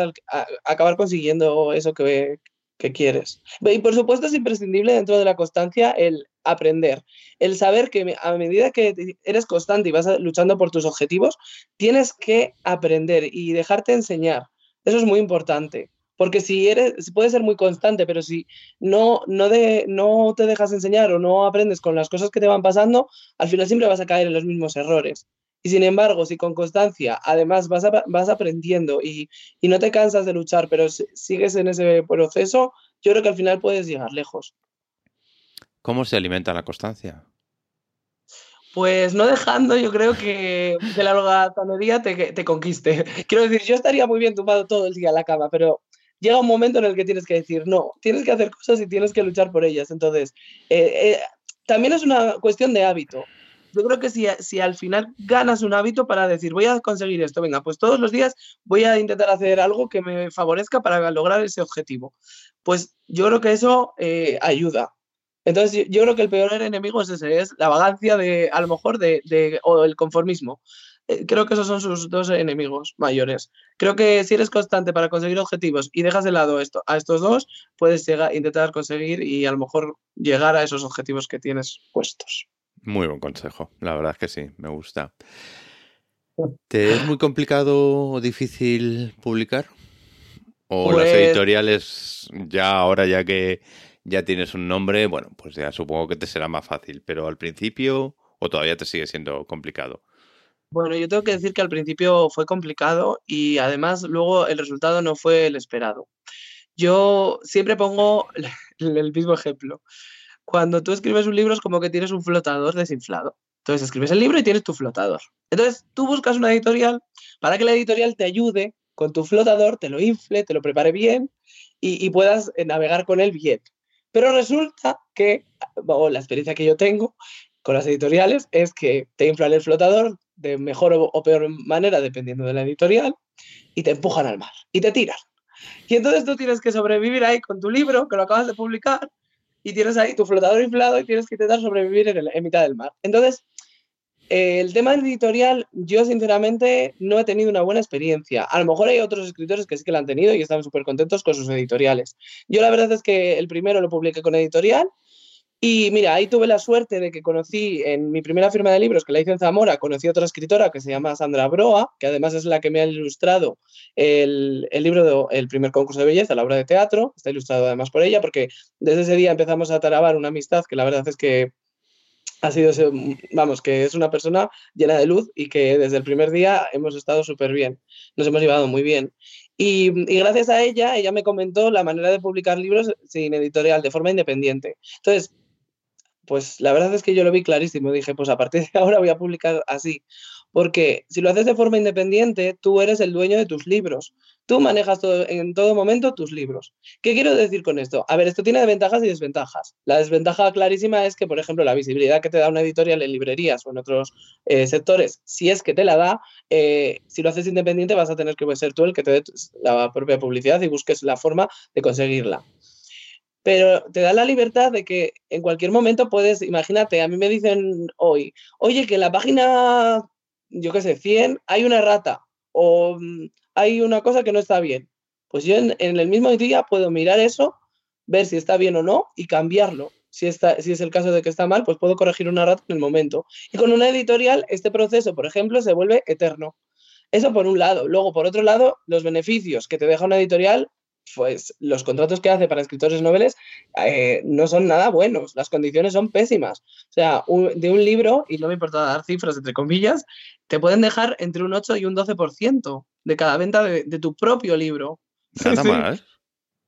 acabar consiguiendo eso que, que quieres. Y por supuesto es imprescindible dentro de la constancia el aprender, el saber que a medida que eres constante y vas luchando por tus objetivos, tienes que aprender y dejarte enseñar. Eso es muy importante. Porque si eres, puede ser muy constante, pero si no, no, de, no te dejas enseñar o no aprendes con las cosas que te van pasando, al final siempre vas a caer en los mismos errores. Y sin embargo, si con constancia además vas, vas aprendiendo y, y, no te cansas de luchar, pero sigues en ese proceso, yo creo que al final puedes llegar lejos. ¿Cómo se alimenta la constancia? Pues no dejando, yo creo que de la holgazanería te, te conquiste. Quiero decir, yo estaría muy bien tumbado todo el día en la cama, pero llega un momento en el que tienes que decir, no, tienes que hacer cosas y tienes que luchar por ellas. Entonces, eh, eh, también es una cuestión de hábito. Yo creo que si, si al final ganas un hábito para decir, voy a conseguir esto, venga, pues todos los días voy a intentar hacer algo que me favorezca para lograr ese objetivo. Pues yo creo que eso eh, ayuda. Entonces, yo, creo que el peor enemigo es ese, es la vagancia de, a lo mejor, de, de, o el conformismo. Eh, creo que esos son sus dos enemigos mayores. Creo que si eres constante para conseguir objetivos y dejas de lado esto, a estos dos, puedes llegar, intentar conseguir y a lo mejor llegar a esos objetivos que tienes puestos. Muy buen consejo, la verdad es que sí, me gusta. ¿Te es muy complicado o difícil publicar? ¿O las pues editoriales ya ahora ya que ya tienes un nombre, bueno, pues ya supongo que te será más fácil, pero al principio o todavía te sigue siendo complicado? Bueno, yo tengo que decir que al principio fue complicado y además luego el resultado no fue el esperado. Yo siempre pongo el mismo ejemplo. Cuando tú escribes un libro es como que tienes un flotador desinflado. Entonces escribes el libro y tienes tu flotador. Entonces tú buscas una editorial para que la editorial te ayude con tu flotador, te lo infle, te lo prepare bien y, puedas eh, navegar con él bien. Pero resulta que, o la experiencia que yo tengo con las editoriales es que te inflan el flotador, de mejor o, peor manera, dependiendo de la editorial, y te empujan al mar y te tiran. Y entonces tú tienes que sobrevivir ahí con tu libro, que lo acabas de publicar, y tienes ahí tu flotador inflado y tienes que intentar sobrevivir en, mitad del mar. Entonces, eh, el tema editorial, yo sinceramente no he tenido una buena experiencia. A lo mejor hay otros escritores que sí que lo han tenido y están súper contentos con sus editoriales. Yo la verdad es que el primero lo publiqué con editorial Y mira, ahí tuve la suerte de que conocí en mi primera firma de libros, que la hice en Zamora, conocí a otra escritora que se llama Sandra Broa, que además es la que me ha ilustrado el, libro del primer concurso de belleza, la obra de teatro. Está ilustrado además por ella, porque desde ese día empezamos a tarabar una amistad que la verdad es que ha sido, vamos, que es una persona llena de luz y que desde el primer día hemos estado súper bien, nos hemos llevado muy bien. Y, gracias a ella, ella me comentó la manera de publicar libros sin editorial, de forma independiente. Entonces, pues la verdad es que yo lo vi clarísimo. Dije, pues a partir de ahora voy a publicar así. Porque si lo haces de forma independiente, tú eres el dueño de tus libros. Tú manejas en todo momento tus libros. ¿Qué quiero decir con esto? A ver, esto tiene ventajas y desventajas. La desventaja clarísima es que, por ejemplo, la visibilidad que te da una editorial en librerías o en otros eh, sectores, si es que te la da, eh, si lo haces independiente vas a tener que ser tú el que te dé la propia publicidad y busques la forma de conseguirla pero te da la libertad de que en cualquier momento puedes, imagínate, a mí me dicen hoy, oye, que en la página, yo qué sé, 100 hay una rata o mm, hay una cosa que no está bien. Pues yo en, el mismo día puedo mirar eso, ver si está bien o no y cambiarlo. Si, está, si es el caso de que está mal, pues puedo corregir una rata en el momento. Y con una editorial, este proceso, por ejemplo, se vuelve eterno. Eso por un lado. Luego, por otro lado, los beneficios que te deja una editorial pues los contratos que hace para escritores noveles eh, no son nada buenos, las condiciones son pésimas. O sea, de un libro, y no me importa dar cifras entre comillas, te pueden dejar entre un 8 y un 12% de cada venta de, tu propio libro. Nada más.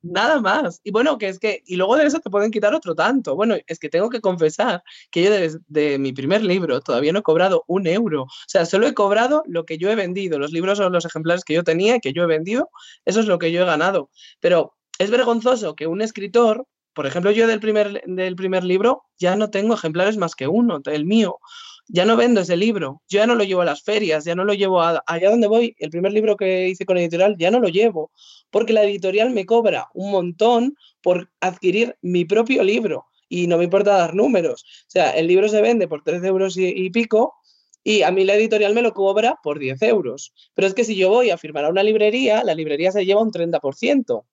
Nada más. Y bueno, que es que, y luego de eso te pueden quitar otro tanto. Bueno, es que tengo que confesar que yo desde mi primer libro todavía no he cobrado un euro. O sea, solo he cobrado lo que yo he vendido. Los libros son los ejemplares que yo tenía que yo he vendido. Eso es lo que yo he ganado. Pero es vergonzoso que un escritor, por ejemplo, yo del primer, del primer libro ya no tengo ejemplares más que uno, el mío ya no vendo ese libro, yo ya no lo llevo a las ferias, ya no lo llevo a, allá donde voy, el primer libro que hice con editorial ya no lo llevo, porque la editorial me cobra un montón por adquirir mi propio libro y no me importa dar números. O sea, el libro se vende por 13 euros y, pico y a mí la editorial me lo cobra por 10 euros. Pero es que si yo voy a firmar a una librería, la librería se lleva un 30%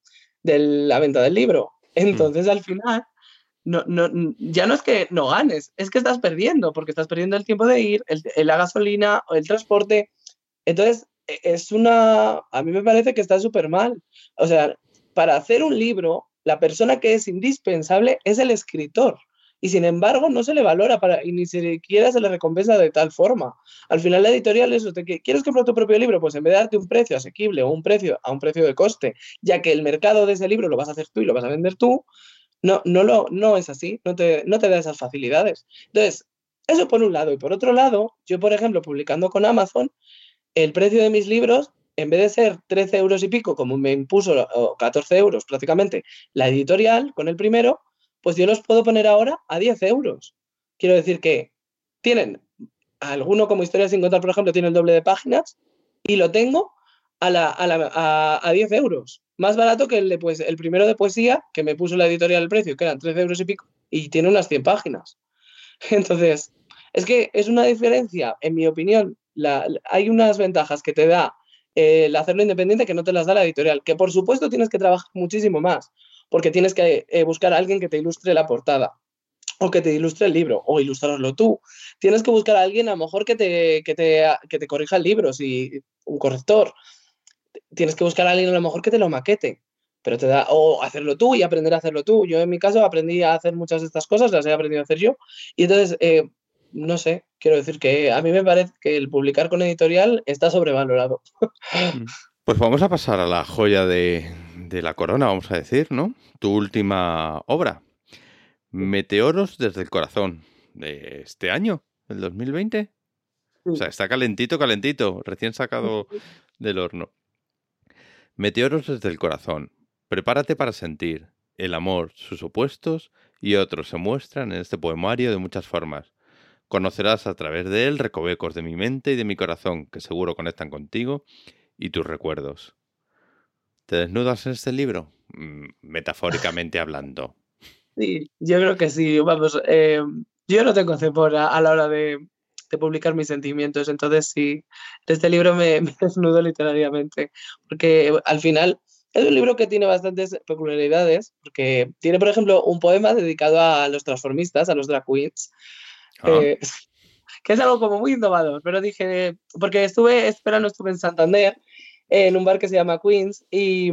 de la venta del libro. Mm. Entonces, al final, no, no, ya no es que no ganes, es que estás perdiendo, porque estás perdiendo el tiempo de ir, el, la gasolina el transporte. Entonces, e, es una, a mí me parece que está súper mal. O sea, para hacer un libro, la persona que es indispensable es el escritor. Y sin embargo, no se le valora para, y ni siquiera se le recompensa de tal forma. Al final, la editorial es eso: que quieres comprar tu propio libro, pues en vez de darte un precio asequible o un precio a un precio de coste, ya que el mercado de ese libro lo vas a hacer tú y lo vas a vender tú, no, no, lo, no es así, no te, no te da esas facilidades. Entonces, eso por un lado. Y por otro lado, yo, por ejemplo, publicando con Amazon, el precio de mis libros, en vez de ser 13 euros y pico, como me impuso, o 14 euros prácticamente, la editorial con el primero, pues yo los puedo poner ahora a 10 euros. Quiero decir que tienen, alguno como Historia sin contar, por ejemplo, tiene el doble de páginas y lo tengo a, la, a, la, a, a 10 euros más barato que el, de, pues, el primero de poesía, que me puso la editorial el precio, que eran 13 euros y pico, y tiene unas 100 páginas. Entonces, es que es una diferencia, en mi opinión, hay unas ventajas que te da eh, el hacerlo independiente que no te las da la editorial, que por supuesto tienes que trabajar muchísimo más, porque tienes que eh, buscar a alguien que te ilustre la portada o que te ilustre el libro, o ilustrarlo tú. Tienes que buscar a alguien a lo mejor que te, que te, que te corrija el libro, un corrector tienes que buscar a alguien a lo mejor que te lo maquete, pero te da, o hacerlo tú y aprender a hacerlo tú. Yo en mi caso aprendí a hacer muchas de estas cosas, las he aprendido a hacer yo, y entonces, eh, no sé, quiero decir que a mí me parece que el publicar con editorial está sobrevalorado. Mm. Pues vamos a pasar a la joya de, de la corona, vamos a decir, ¿no? Tu última obra, Meteoros desde el corazón, de este año, el 2020. O sea, está calentito, calentito, recién sacado del horno. Meteoros desde el corazón. Prepárate para sentir. El amor, sus opuestos y otros se muestran en este poemario de muchas formas. Conocerás a través de él recovecos de mi mente y de mi corazón que seguro conectan contigo y tus recuerdos. ¿Te desnudas en este libro? Mm, metafóricamente hablando. Sí, yo creo que sí. Vamos, eh, yo no tengo cepora a la hora de, publicar mis sentimientos. Entonces, sí, este libro me, me desnudo literariamente, porque al final es un libro que tiene bastantes peculiaridades, porque tiene, por ejemplo, un poema dedicado a los transformistas, a los drag queens, Ah. eh, que es algo como muy innovador, pero dije, porque estuve esperando, estuve en Santander, en un bar que se llama Queens, y,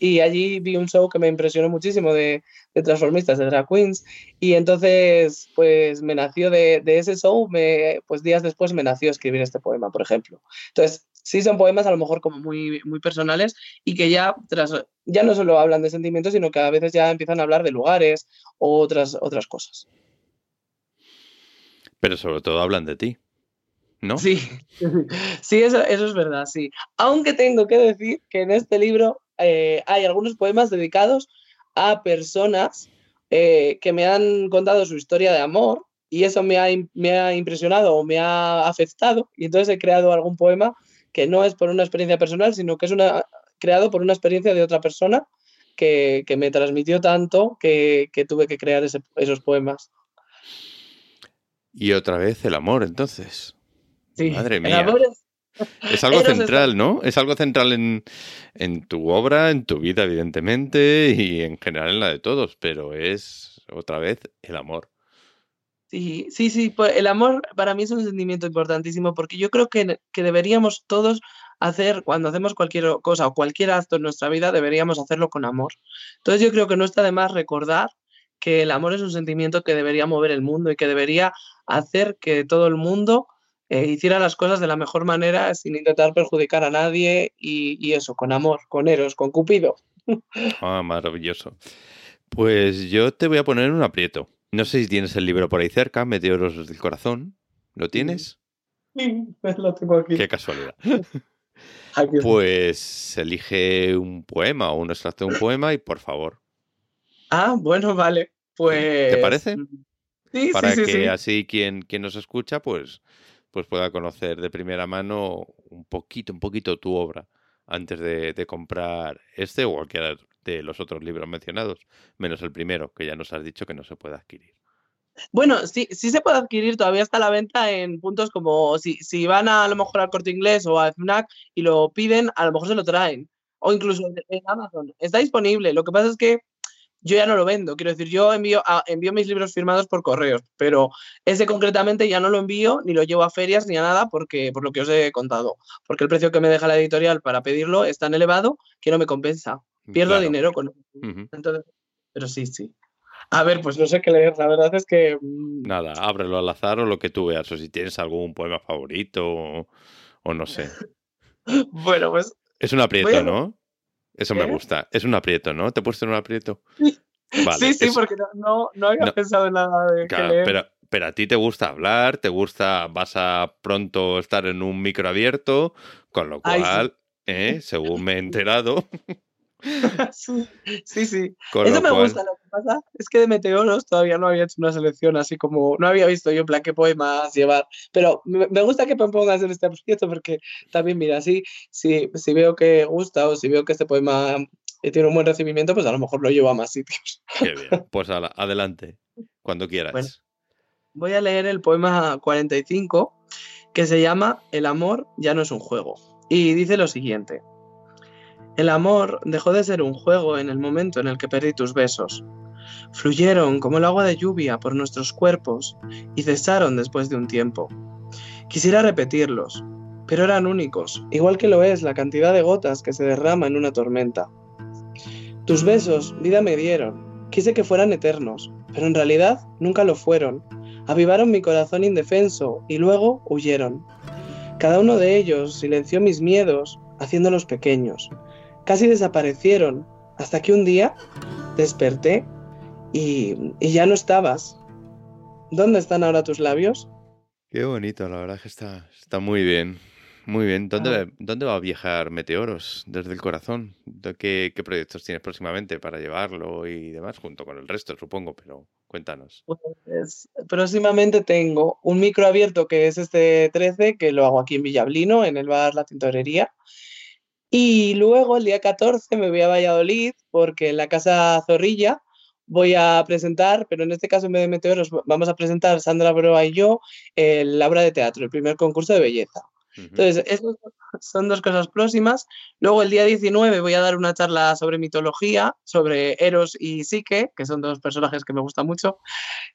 y allí vi un show que me impresionó muchísimo de, de transformistas, de drag queens, y entonces, pues me nació de, de ese show, me, pues días después me nació escribir este poema, por ejemplo. Entonces, sí son poemas a lo mejor como muy, muy personales y que ya, tras, ya no solo hablan de sentimientos, sino que a veces ya empiezan a hablar de lugares o otras, otras cosas. Pero sobre todo hablan de ti, ¿no? Sí, sí, eso, eso es verdad, sí. Aunque tengo que decir que en este libro eh, hay algunos poemas dedicados a personas eh, que me han contado su historia de amor y eso me ha, me ha impresionado o me ha afectado y entonces he creado algún poema que no es por una experiencia personal, sino que es una, creado por una experiencia de otra persona que, que me transmitió tanto que, que tuve que crear ese- esos poemas. Y otra vez el amor, entonces. Sí, Madre mía. es- algo Eros central, ¿no? Es algo central en, en tu obra, en tu vida, evidentemente, y en general en la de todos, pero es otra vez el amor. Sí, sí, sí, pues el amor para mí es un sentimiento importantísimo porque yo creo que, que deberíamos todos hacer, cuando hacemos cualquier cosa o cualquier acto en nuestra vida, deberíamos hacerlo con amor. Entonces yo creo que no está de más recordar que el amor es un sentimiento que debería mover el mundo y que debería hacer que todo el mundo eh, hiciera las cosas de la mejor manera sin intentar perjudicar a nadie y, y eso, con amor, con Eros, con Cupido. Ah, maravilloso. Pues yo te voy a poner un aprieto. No sé si tienes el libro por ahí cerca, Meteoros del Corazón. ¿Lo tienes? Sí, lo tengo aquí. Qué casualidad. Pues elige un poema o un extracto de un poema y por favor, Ah, bueno, vale. Pues. parece? Sí, para sí, sí, que sí. así quien, quien nos escucha, pues, pues pueda conocer de primera mano un poquito, un poquito tu obra antes de, de comprar este o cualquiera de los otros libros mencionados, menos el primero, que ya nos has dicho que no se puede adquirir. Bueno, sí, sí se puede adquirir, todavía está a la venta en puntos como si, si van a, a lo mejor al corte inglés o a FNAC y lo piden, a lo mejor se lo traen. O incluso en- en Amazon. Está disponible. Lo que pasa es que yo ya no lo vendo. Quiero decir, yo envío, a- envío mis libros firmados por correos, pero ese concretamente ya no lo envío ni lo llevo a ferias ni a nada porque, por lo que os he contado. Porque el precio que me deja la editorial para pedirlo es tan elevado que no me compensa. Pierdo Claro. dinero con. Ujú. Entonces, pero sí, sí. A ver, pues no sé qué leer. La verdad es que. mm, Nada, ábrelo al azar o lo que tú veas, o si tienes algún poema favorito o, o no sé. Bueno, pues Es un aprieto, a- ¿no? Eso me ¿Eh? gusta. Es un aprieto, ¿no? ¿Te he puesto en un aprieto? Vale, sí, sí, es- porque no, no, no había No. pensado en nada de Claro, que leer. pero, pero a ti te gusta hablar, te gusta, vas a pronto estar en un micro abierto, con lo Ay, sí. cual, ¿eh? según me he enterado, sí, sí, Eso me cual, gusta. Lo que pasa es que de Meteoros todavía no había hecho una selección así como. No había visto yo en plan qué poemas llevar. Pero me, me gusta que me pongas en este proyecto porque también, mira, si, si, si veo que gusta o si veo que este poema eh, tiene un buen recibimiento, pues a lo mejor lo llevo a más sitios. qué bien. Pues ala, adelante, cuando quieras. Bueno. Voy a leer el poema 45 que se llama El amor ya no es un juego. Y dice lo siguiente. El amor dejó de ser un juego en el momento en el que perdí tus besos. Fluyeron como el agua de lluvia por nuestros cuerpos y cesaron después de un tiempo. Quisiera repetirlos, pero eran únicos, igual que lo es la cantidad de gotas que se derrama en una tormenta. Tus besos vida me dieron, quise que fueran eternos, pero en realidad nunca lo fueron. Avivaron mi corazón indefenso y luego huyeron. Cada uno de ellos silenció mis miedos, haciéndolos pequeños. Casi desaparecieron, hasta que un día desperté y, y ya no estabas. ¿Dónde están ahora tus labios? Qué bonito, la verdad que está, está muy bien. Muy bien. ¿Dónde, Ah. ¿Dónde va a viajar Meteoros? Desde el corazón. ¿De ¿Qué, ¿Qué proyectos tienes próximamente para llevarlo y demás? Junto con el resto, supongo, pero cuéntanos. Pues próximamente tengo un micro abierto que es este 13, que lo hago aquí en Villablino, en el bar La Tintorería. Y luego el día 14 me voy a Valladolid porque en la Casa Zorrilla voy a presentar, pero en este caso en vez de Meteoros vamos a presentar Sandra Broa y yo, el- la obra de teatro, el primer concurso de belleza. Entonces, esas son dos cosas próximas. Luego, el día 19 voy a dar una charla sobre mitología, sobre Eros y Psique, que son dos personajes que me gustan mucho.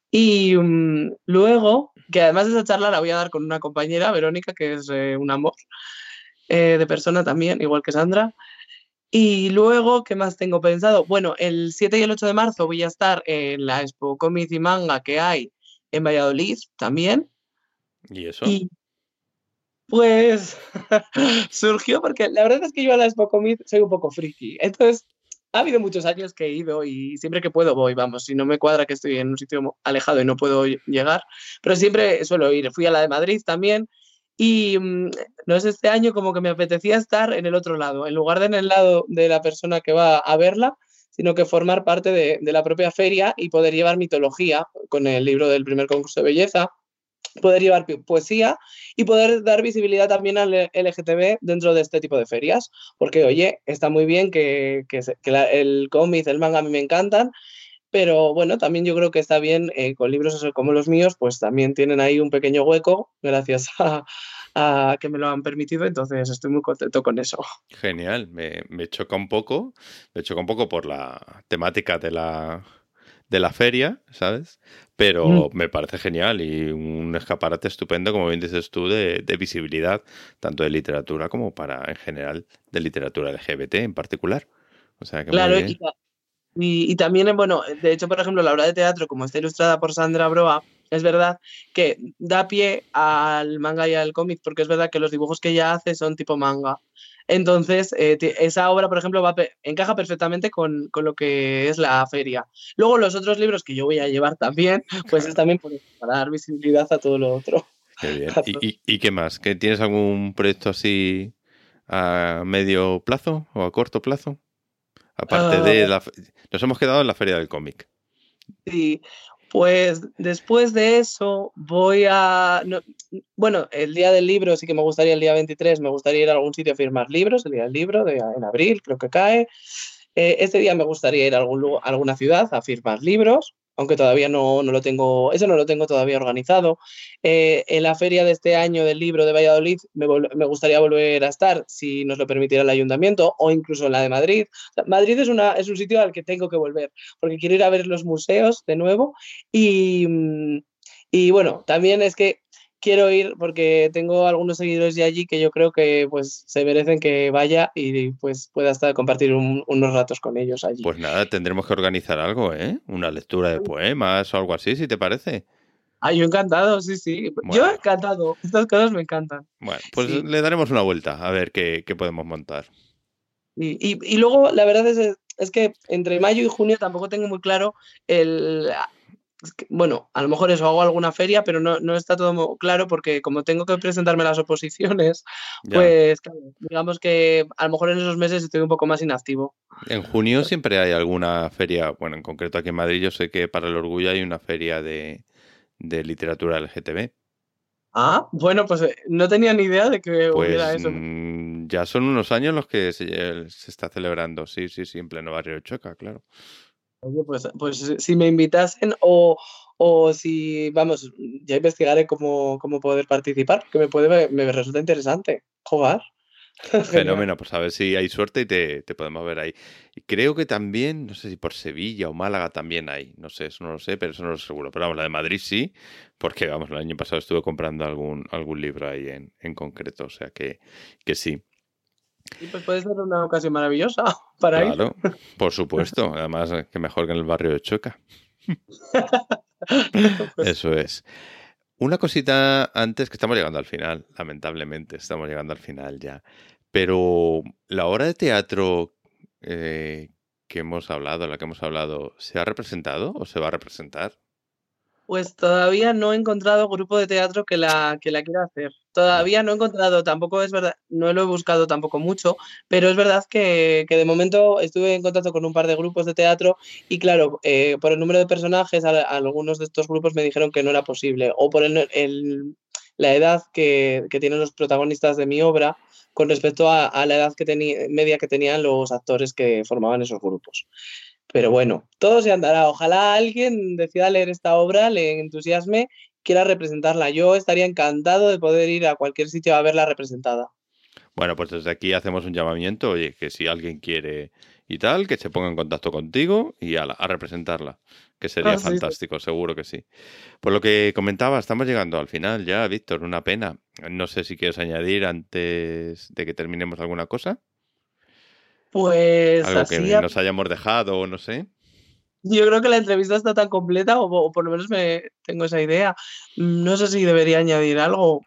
Y mm, luego, que además de esa charla la voy a dar con una compañera, Verónica, que es eh, un amor eh, de persona también, igual que Sandra. Y luego, ¿qué más tengo pensado? Bueno, el 7 y el 8 de marzo voy a estar en la Expo Comics y Manga que hay en Valladolid también. ¿Y eso? pues surgió porque la verdad es que yo a la Expo Comics soy un poco friki. Entonces, ha habido muchos años que he ido y siempre que puedo voy, vamos, si no me cuadra que estoy en un sitio alejado y no puedo llegar, pero siempre suelo ir. Fui a la de Madrid también y mm, no es este año como que me apetecía estar en el otro lado, en lugar de en el lado de la persona que va a verla, sino que formar parte de, la propia feria y poder llevar mitología con el libro del primer concurso de belleza, poder llevar poesía y poder dar visibilidad también al LGTB dentro de este tipo de ferias. Porque, oye, está muy bien que, el cómic, el manga a mí me encantan, pero bueno, también yo creo que está bien eh, con libros como los míos, pues también tienen ahí un pequeño hueco gracias a, que me lo han permitido, entonces estoy muy contento con eso. Genial, me, choca un poco, me choca un poco por la temática de la, de la feria, ¿sabes? Pero mm. me parece genial y un escaparate estupendo, como bien dices tú, de, visibilidad, tanto de literatura como para, en general, de literatura LGBT en particular. O sea que claro, y, también, bueno, de hecho, por ejemplo, la obra de teatro, como está ilustrada por Sandra Broa, es verdad que da pie al manga y al cómic, porque es verdad que los dibujos que ella hace son tipo manga. Entonces, eh, esa obra, por ejemplo, va, encaja perfectamente con, lo que es la feria. Luego, los otros libros que yo voy a llevar también, pues es también para dar visibilidad a todo lo otro. Qué bien. ¿Y, y, qué más? ¿Que ¿Tienes algún proyecto así a medio plazo o a corto plazo? Aparte de ah. la... Nos hemos quedado en la feria del cómic. Sí, pues después de eso voy a... bueno, el día del libro sí que me gustaría, el día 23, me gustaría ir a algún sitio a firmar libros, el día del libro, de, en abril creo que cae. Eh, este día me gustaría ir a, algún, a alguna ciudad a firmar libros aunque todavía no, lo tengo, eso no lo tengo todavía organizado. Eh, en la feria de este año del libro de Valladolid me, gustaría volver a estar, si nos lo permitiera el ayuntamiento, o incluso en la de Madrid. Madrid es, una, es un sitio al que tengo que volver, porque quiero ir a ver los museos de nuevo. Y, mm, y bueno, también es que quiero ir porque tengo algunos seguidores de allí que yo creo que pues se merecen que vaya y pues pueda estar compartir unos ratos con ellos allí. Pues nada, tendremos que organizar algo, ¿eh? Una lectura de poemas o algo así, si te parece. Ah, yo encantado, sí, sí. Yo encantado. Estas cosas me encantan. Bueno, pues le daremos una vuelta a ver qué, podemos montar. Y, y, luego, la verdad es, es que entre mayo y junio tampoco tengo muy claro el bueno, a lo mejor eso hago alguna feria, pero no, está todo claro porque como tengo que presentarme las oposiciones, pues digamos que a lo mejor en esos meses estoy un poco más inactivo. En junio siempre hay alguna feria, bueno, en concreto aquí en Madrid yo sé que para el orgullo hay una feria de, literatura LGTB. Ah, bueno, pues eh, no tenía ni idea de que hubiera pues, eso. Mm, ya son unos años los que se, se, está celebrando, sí, sí, sí, en pleno barrio de Choca, claro. Oye, pues, pues si me invitasen o, si, vamos, ya investigaré cómo, poder participar, que me puede me resulta interesante jugar. Fenómeno, pues a ver si hay suerte y te, podemos ver ahí. Y creo que también, no sé si por Sevilla o Málaga también hay, no sé, eso no lo sé, pero eso no lo seguro. Pero vamos, la de Madrid sí, porque vamos, el año pasado estuve comprando algún, algún libro ahí en, en concreto, o sea que, que sí. Y pues puede ser una ocasión maravillosa para claro, por supuesto. Además, que mejor que en el barrio de Choca. Pues Eso es. Una cosita antes, que estamos llegando al final, lamentablemente, estamos llegando al final ya. Pero la obra de teatro eh, que hemos hablado, la que hemos hablado, ¿se ha representado o se va a representar? Pues todavía no he encontrado grupo de teatro que la, que la quiera hacer. Todavía no he encontrado, tampoco es verdad, no lo he buscado tampoco mucho, pero es verdad que, de momento estuve en contacto con un par de grupos de teatro y claro, eh, por el número de personajes, algunos de estos grupos me dijeron que no era posible, o por el, la edad que, tienen los protagonistas de mi obra con respecto a, a la edad que media que tenían los actores que formaban esos grupos. Pero bueno, todo se andará. Ojalá alguien decida leer esta obra, le entusiasme quiera representarla. Yo estaría encantado de poder ir a cualquier sitio a verla representada. Bueno, pues desde aquí hacemos un llamamiento, oye, que si alguien quiere y tal, que se ponga en contacto contigo y a, a representarla, que sería Ah, sí, sí. fantástico, seguro que sí. Por lo que comentaba, estamos llegando al final ya, Víctor, una pena. No sé si quieres añadir antes de que terminemos alguna cosa, Pues algo que así, a- nos hayamos dejado no sé. yo creo que la entrevista está tan completa, o, o por lo menos me tengo esa idea. No sé si debería añadir algo.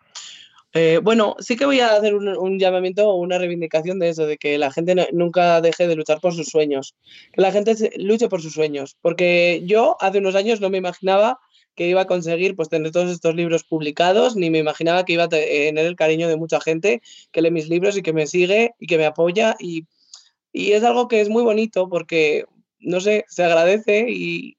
Eh, bueno, sí que voy a hacer un, un llamamiento o una reivindicación de eso, de que la gente no- nunca deje de luchar por sus sueños, que la gente se- luche por sus sueños, porque yo hace unos años no me imaginaba que iba a conseguir pues tener todos estos libros publicados, ni me imaginaba que iba a te- tener el cariño de mucha gente que lee mis libros y que me sigue y que me apoya y, y es algo que es muy bonito porque, no sé, se agradece y,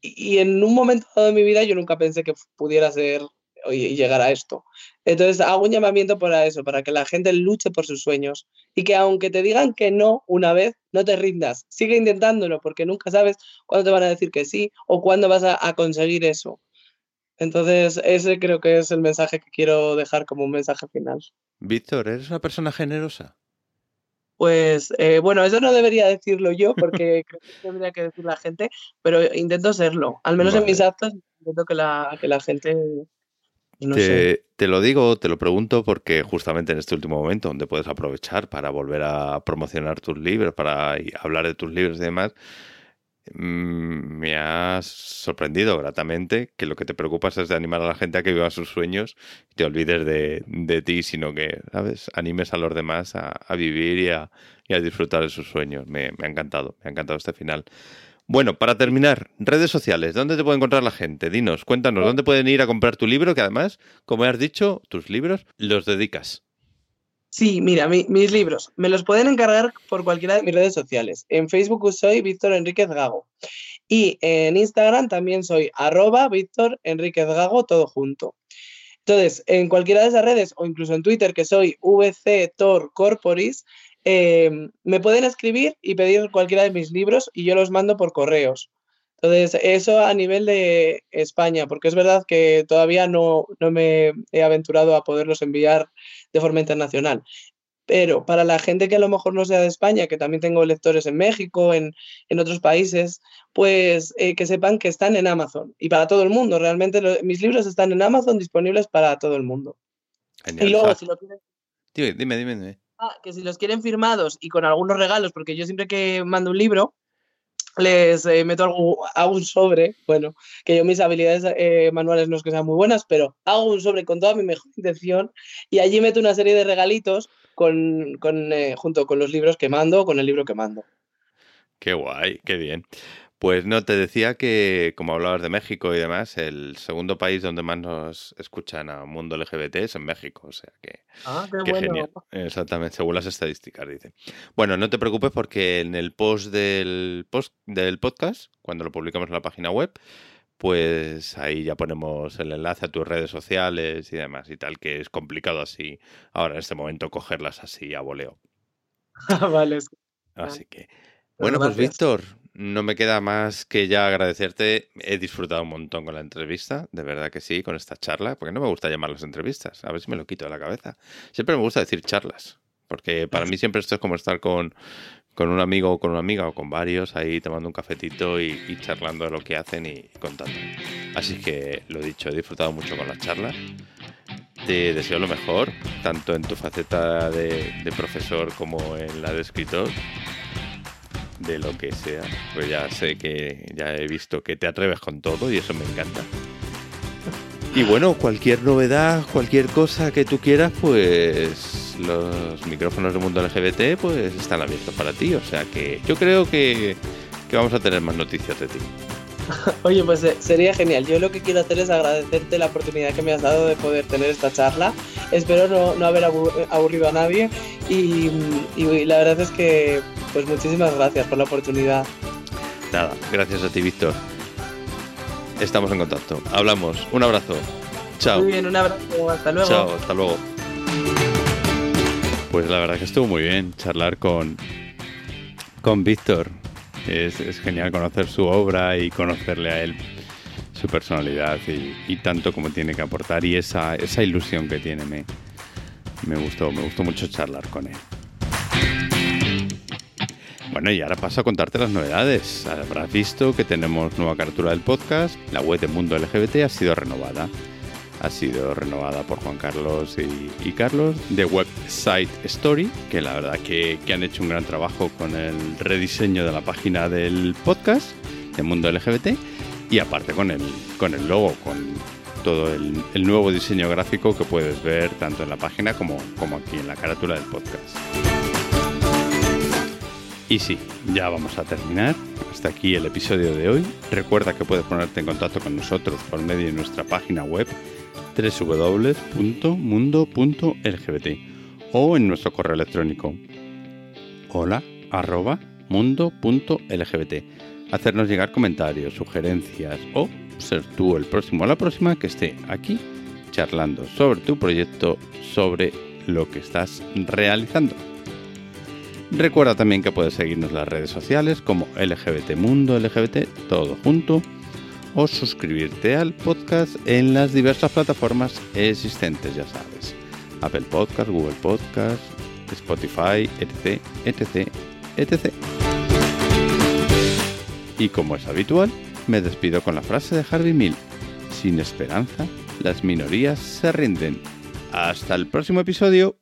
y en un momento dado de mi vida yo nunca pensé que pudiera ser y llegar a esto. Entonces hago un llamamiento para eso, para que la gente luche por sus sueños y que aunque te digan que no una vez, no te rindas, sigue intentándolo porque nunca sabes cuándo te van a decir que sí o cuándo vas a, a conseguir eso. Entonces ese creo que es el mensaje que quiero dejar como un mensaje final. Víctor, ¿eres una persona generosa? Pues eh, bueno, eso no debería decirlo yo porque creo que tendría que decir la gente, pero intento serlo. Al menos en mis actos intento que la, que la gente, no sé. Te, te lo digo, te lo pregunto porque justamente en este último momento donde puedes aprovechar para volver a promocionar tus libros, para hablar de tus libros y demás, me has sorprendido gratamente que lo que te preocupas es de animar a la gente a que viva sus sueños y te olvides de, de ti, sino que, ¿sabes? Animes a los demás a, a vivir y a, y a disfrutar de sus sueños. Me, me ha encantado, me ha encantado este final. Bueno, para terminar, redes sociales, ¿dónde te puede encontrar la gente? Dinos, cuéntanos, ¿dónde pueden ir a comprar tu libro? Que además, como has dicho, tus libros los dedicas. Sí, mira, mi- mis libros me los pueden encargar por cualquiera de mis redes sociales. En Facebook soy Víctor Enríquez Gago y en Instagram también soy arroba Víctor Enríquez Gago, todo junto. Entonces, en cualquiera de esas redes o incluso en Twitter, que soy VC Tor Corporis, eh, me pueden escribir y pedir cualquiera de mis libros y yo los mando por correos. Entonces, eso a nivel de España, porque es verdad que todavía no, no me he aventurado a poderlos enviar de forma internacional. Pero para la gente que a lo mejor no sea de España, que también tengo lectores en México, en, en otros países, pues eh, que sepan que están en Amazon y para todo el mundo. Realmente lo- mis libros están en Amazon disponibles para todo el mundo. Genial. Y luego, Sa- si lo quieren Dime, dime, dime. dime. Ah, que si los quieren firmados y con algunos regalos, porque yo siempre que mando un libro, les eh, meto algo, hago un sobre, bueno, que yo mis habilidades eh, manuales no es que sean muy buenas, pero hago un sobre con toda mi mejor intención y allí meto una serie de regalitos con, con, eh, junto con los libros que mando, con el libro que mando. Qué guay, qué bien. Pues no, te decía que, como hablabas de México y demás, el segundo país donde más nos escuchan a mundo LGBT es en México, o sea que Ah, qué, Qué bueno. genial. Exactamente, según las estadísticas, dice. Bueno, no te preocupes porque en el post del, post del podcast, cuando lo publicamos en la página web, pues ahí ya ponemos el enlace a tus redes sociales y demás y tal, que es complicado así ahora en este momento cogerlas así a voleo. vale, sí. Así que, Bueno, bueno, pues. Víctor, no me queda más que ya agradecerte. He disfrutado un montón con la entrevista, de verdad que sí, con esta charla, porque no me gusta llamarlas entrevistas, a ver si me lo quito de la cabeza. Siempre me gusta decir charlas, porque para mí siempre esto es como estar con, con un amigo o con una amiga o con varios ahí tomando un cafetito y, charlando de lo que hacen y contando. Así que lo dicho, he disfrutado mucho con la charla. Te deseo lo mejor, tanto en tu faceta de profesor como en la de escritor de lo que sea. Pues ya sé que ya he visto que te atreves con todo y eso me encanta. Y bueno, cualquier novedad, cualquier cosa que tú quieras, pues los micrófonos del mundo LGBT pues están abiertos para ti. O sea que yo creo que, que vamos a tener más noticias de ti. Oye, pues eh, sería genial. Yo lo que quiero hacer es agradecerte la oportunidad que me has dado de poder tener esta charla. Espero no, no haber abu- aburrido a nadie y, y la verdad es que pues muchísimas gracias por la oportunidad. Nada, gracias a ti, Víctor. Estamos en contacto. Hablamos. Un abrazo. Chao. Muy bien, un abrazo, hasta luego. Chao, hasta luego. Pues la verdad que estuvo muy bien charlar con, con Víctor. Es, genial conocer su obra y conocerle a él. su personalidad y, tanto como tiene que aportar y esa, esa ilusión que tiene. Me, me gustó, me gustó mucho charlar con él. Bueno, y ahora paso a contarte las novedades. Habrás visto que tenemos nueva carátula del podcast. La web de Mundo LGBT ha sido renovada. Ha sido renovada por Juan Carlos y, Carlos de Website Story, que la verdad que, han hecho un gran trabajo con el rediseño de la página del podcast de Mundo LGBT y aparte con el, con el logo, con todo el, nuevo diseño gráfico que puedes ver tanto en la página como, como aquí en la carátula del podcast. Y sí, ya vamos a terminar. Hasta aquí el episodio de hoy. Recuerda que puedes ponerte en contacto con nosotros por medio de nuestra página web www.mundo.lgbt o en nuestro correo electrónico hola arroba mundo.lgbt. Hacernos llegar comentarios, sugerencias o ser tú el próximo o la próxima que esté aquí charlando sobre tu proyecto, sobre lo que estás realizando. Recuerda también que puedes seguirnos en las redes sociales como LGBT Mundo LGBT, todo junto, o suscribirte al podcast en las diversas plataformas existentes, ya sabes. Apple Podcast, Google Podcast, Spotify, etc, etc, etc. Y como es habitual, me despido con la frase de Harvey Mill. Sin esperanza, las minorías se rinden. Hasta el próximo episodio.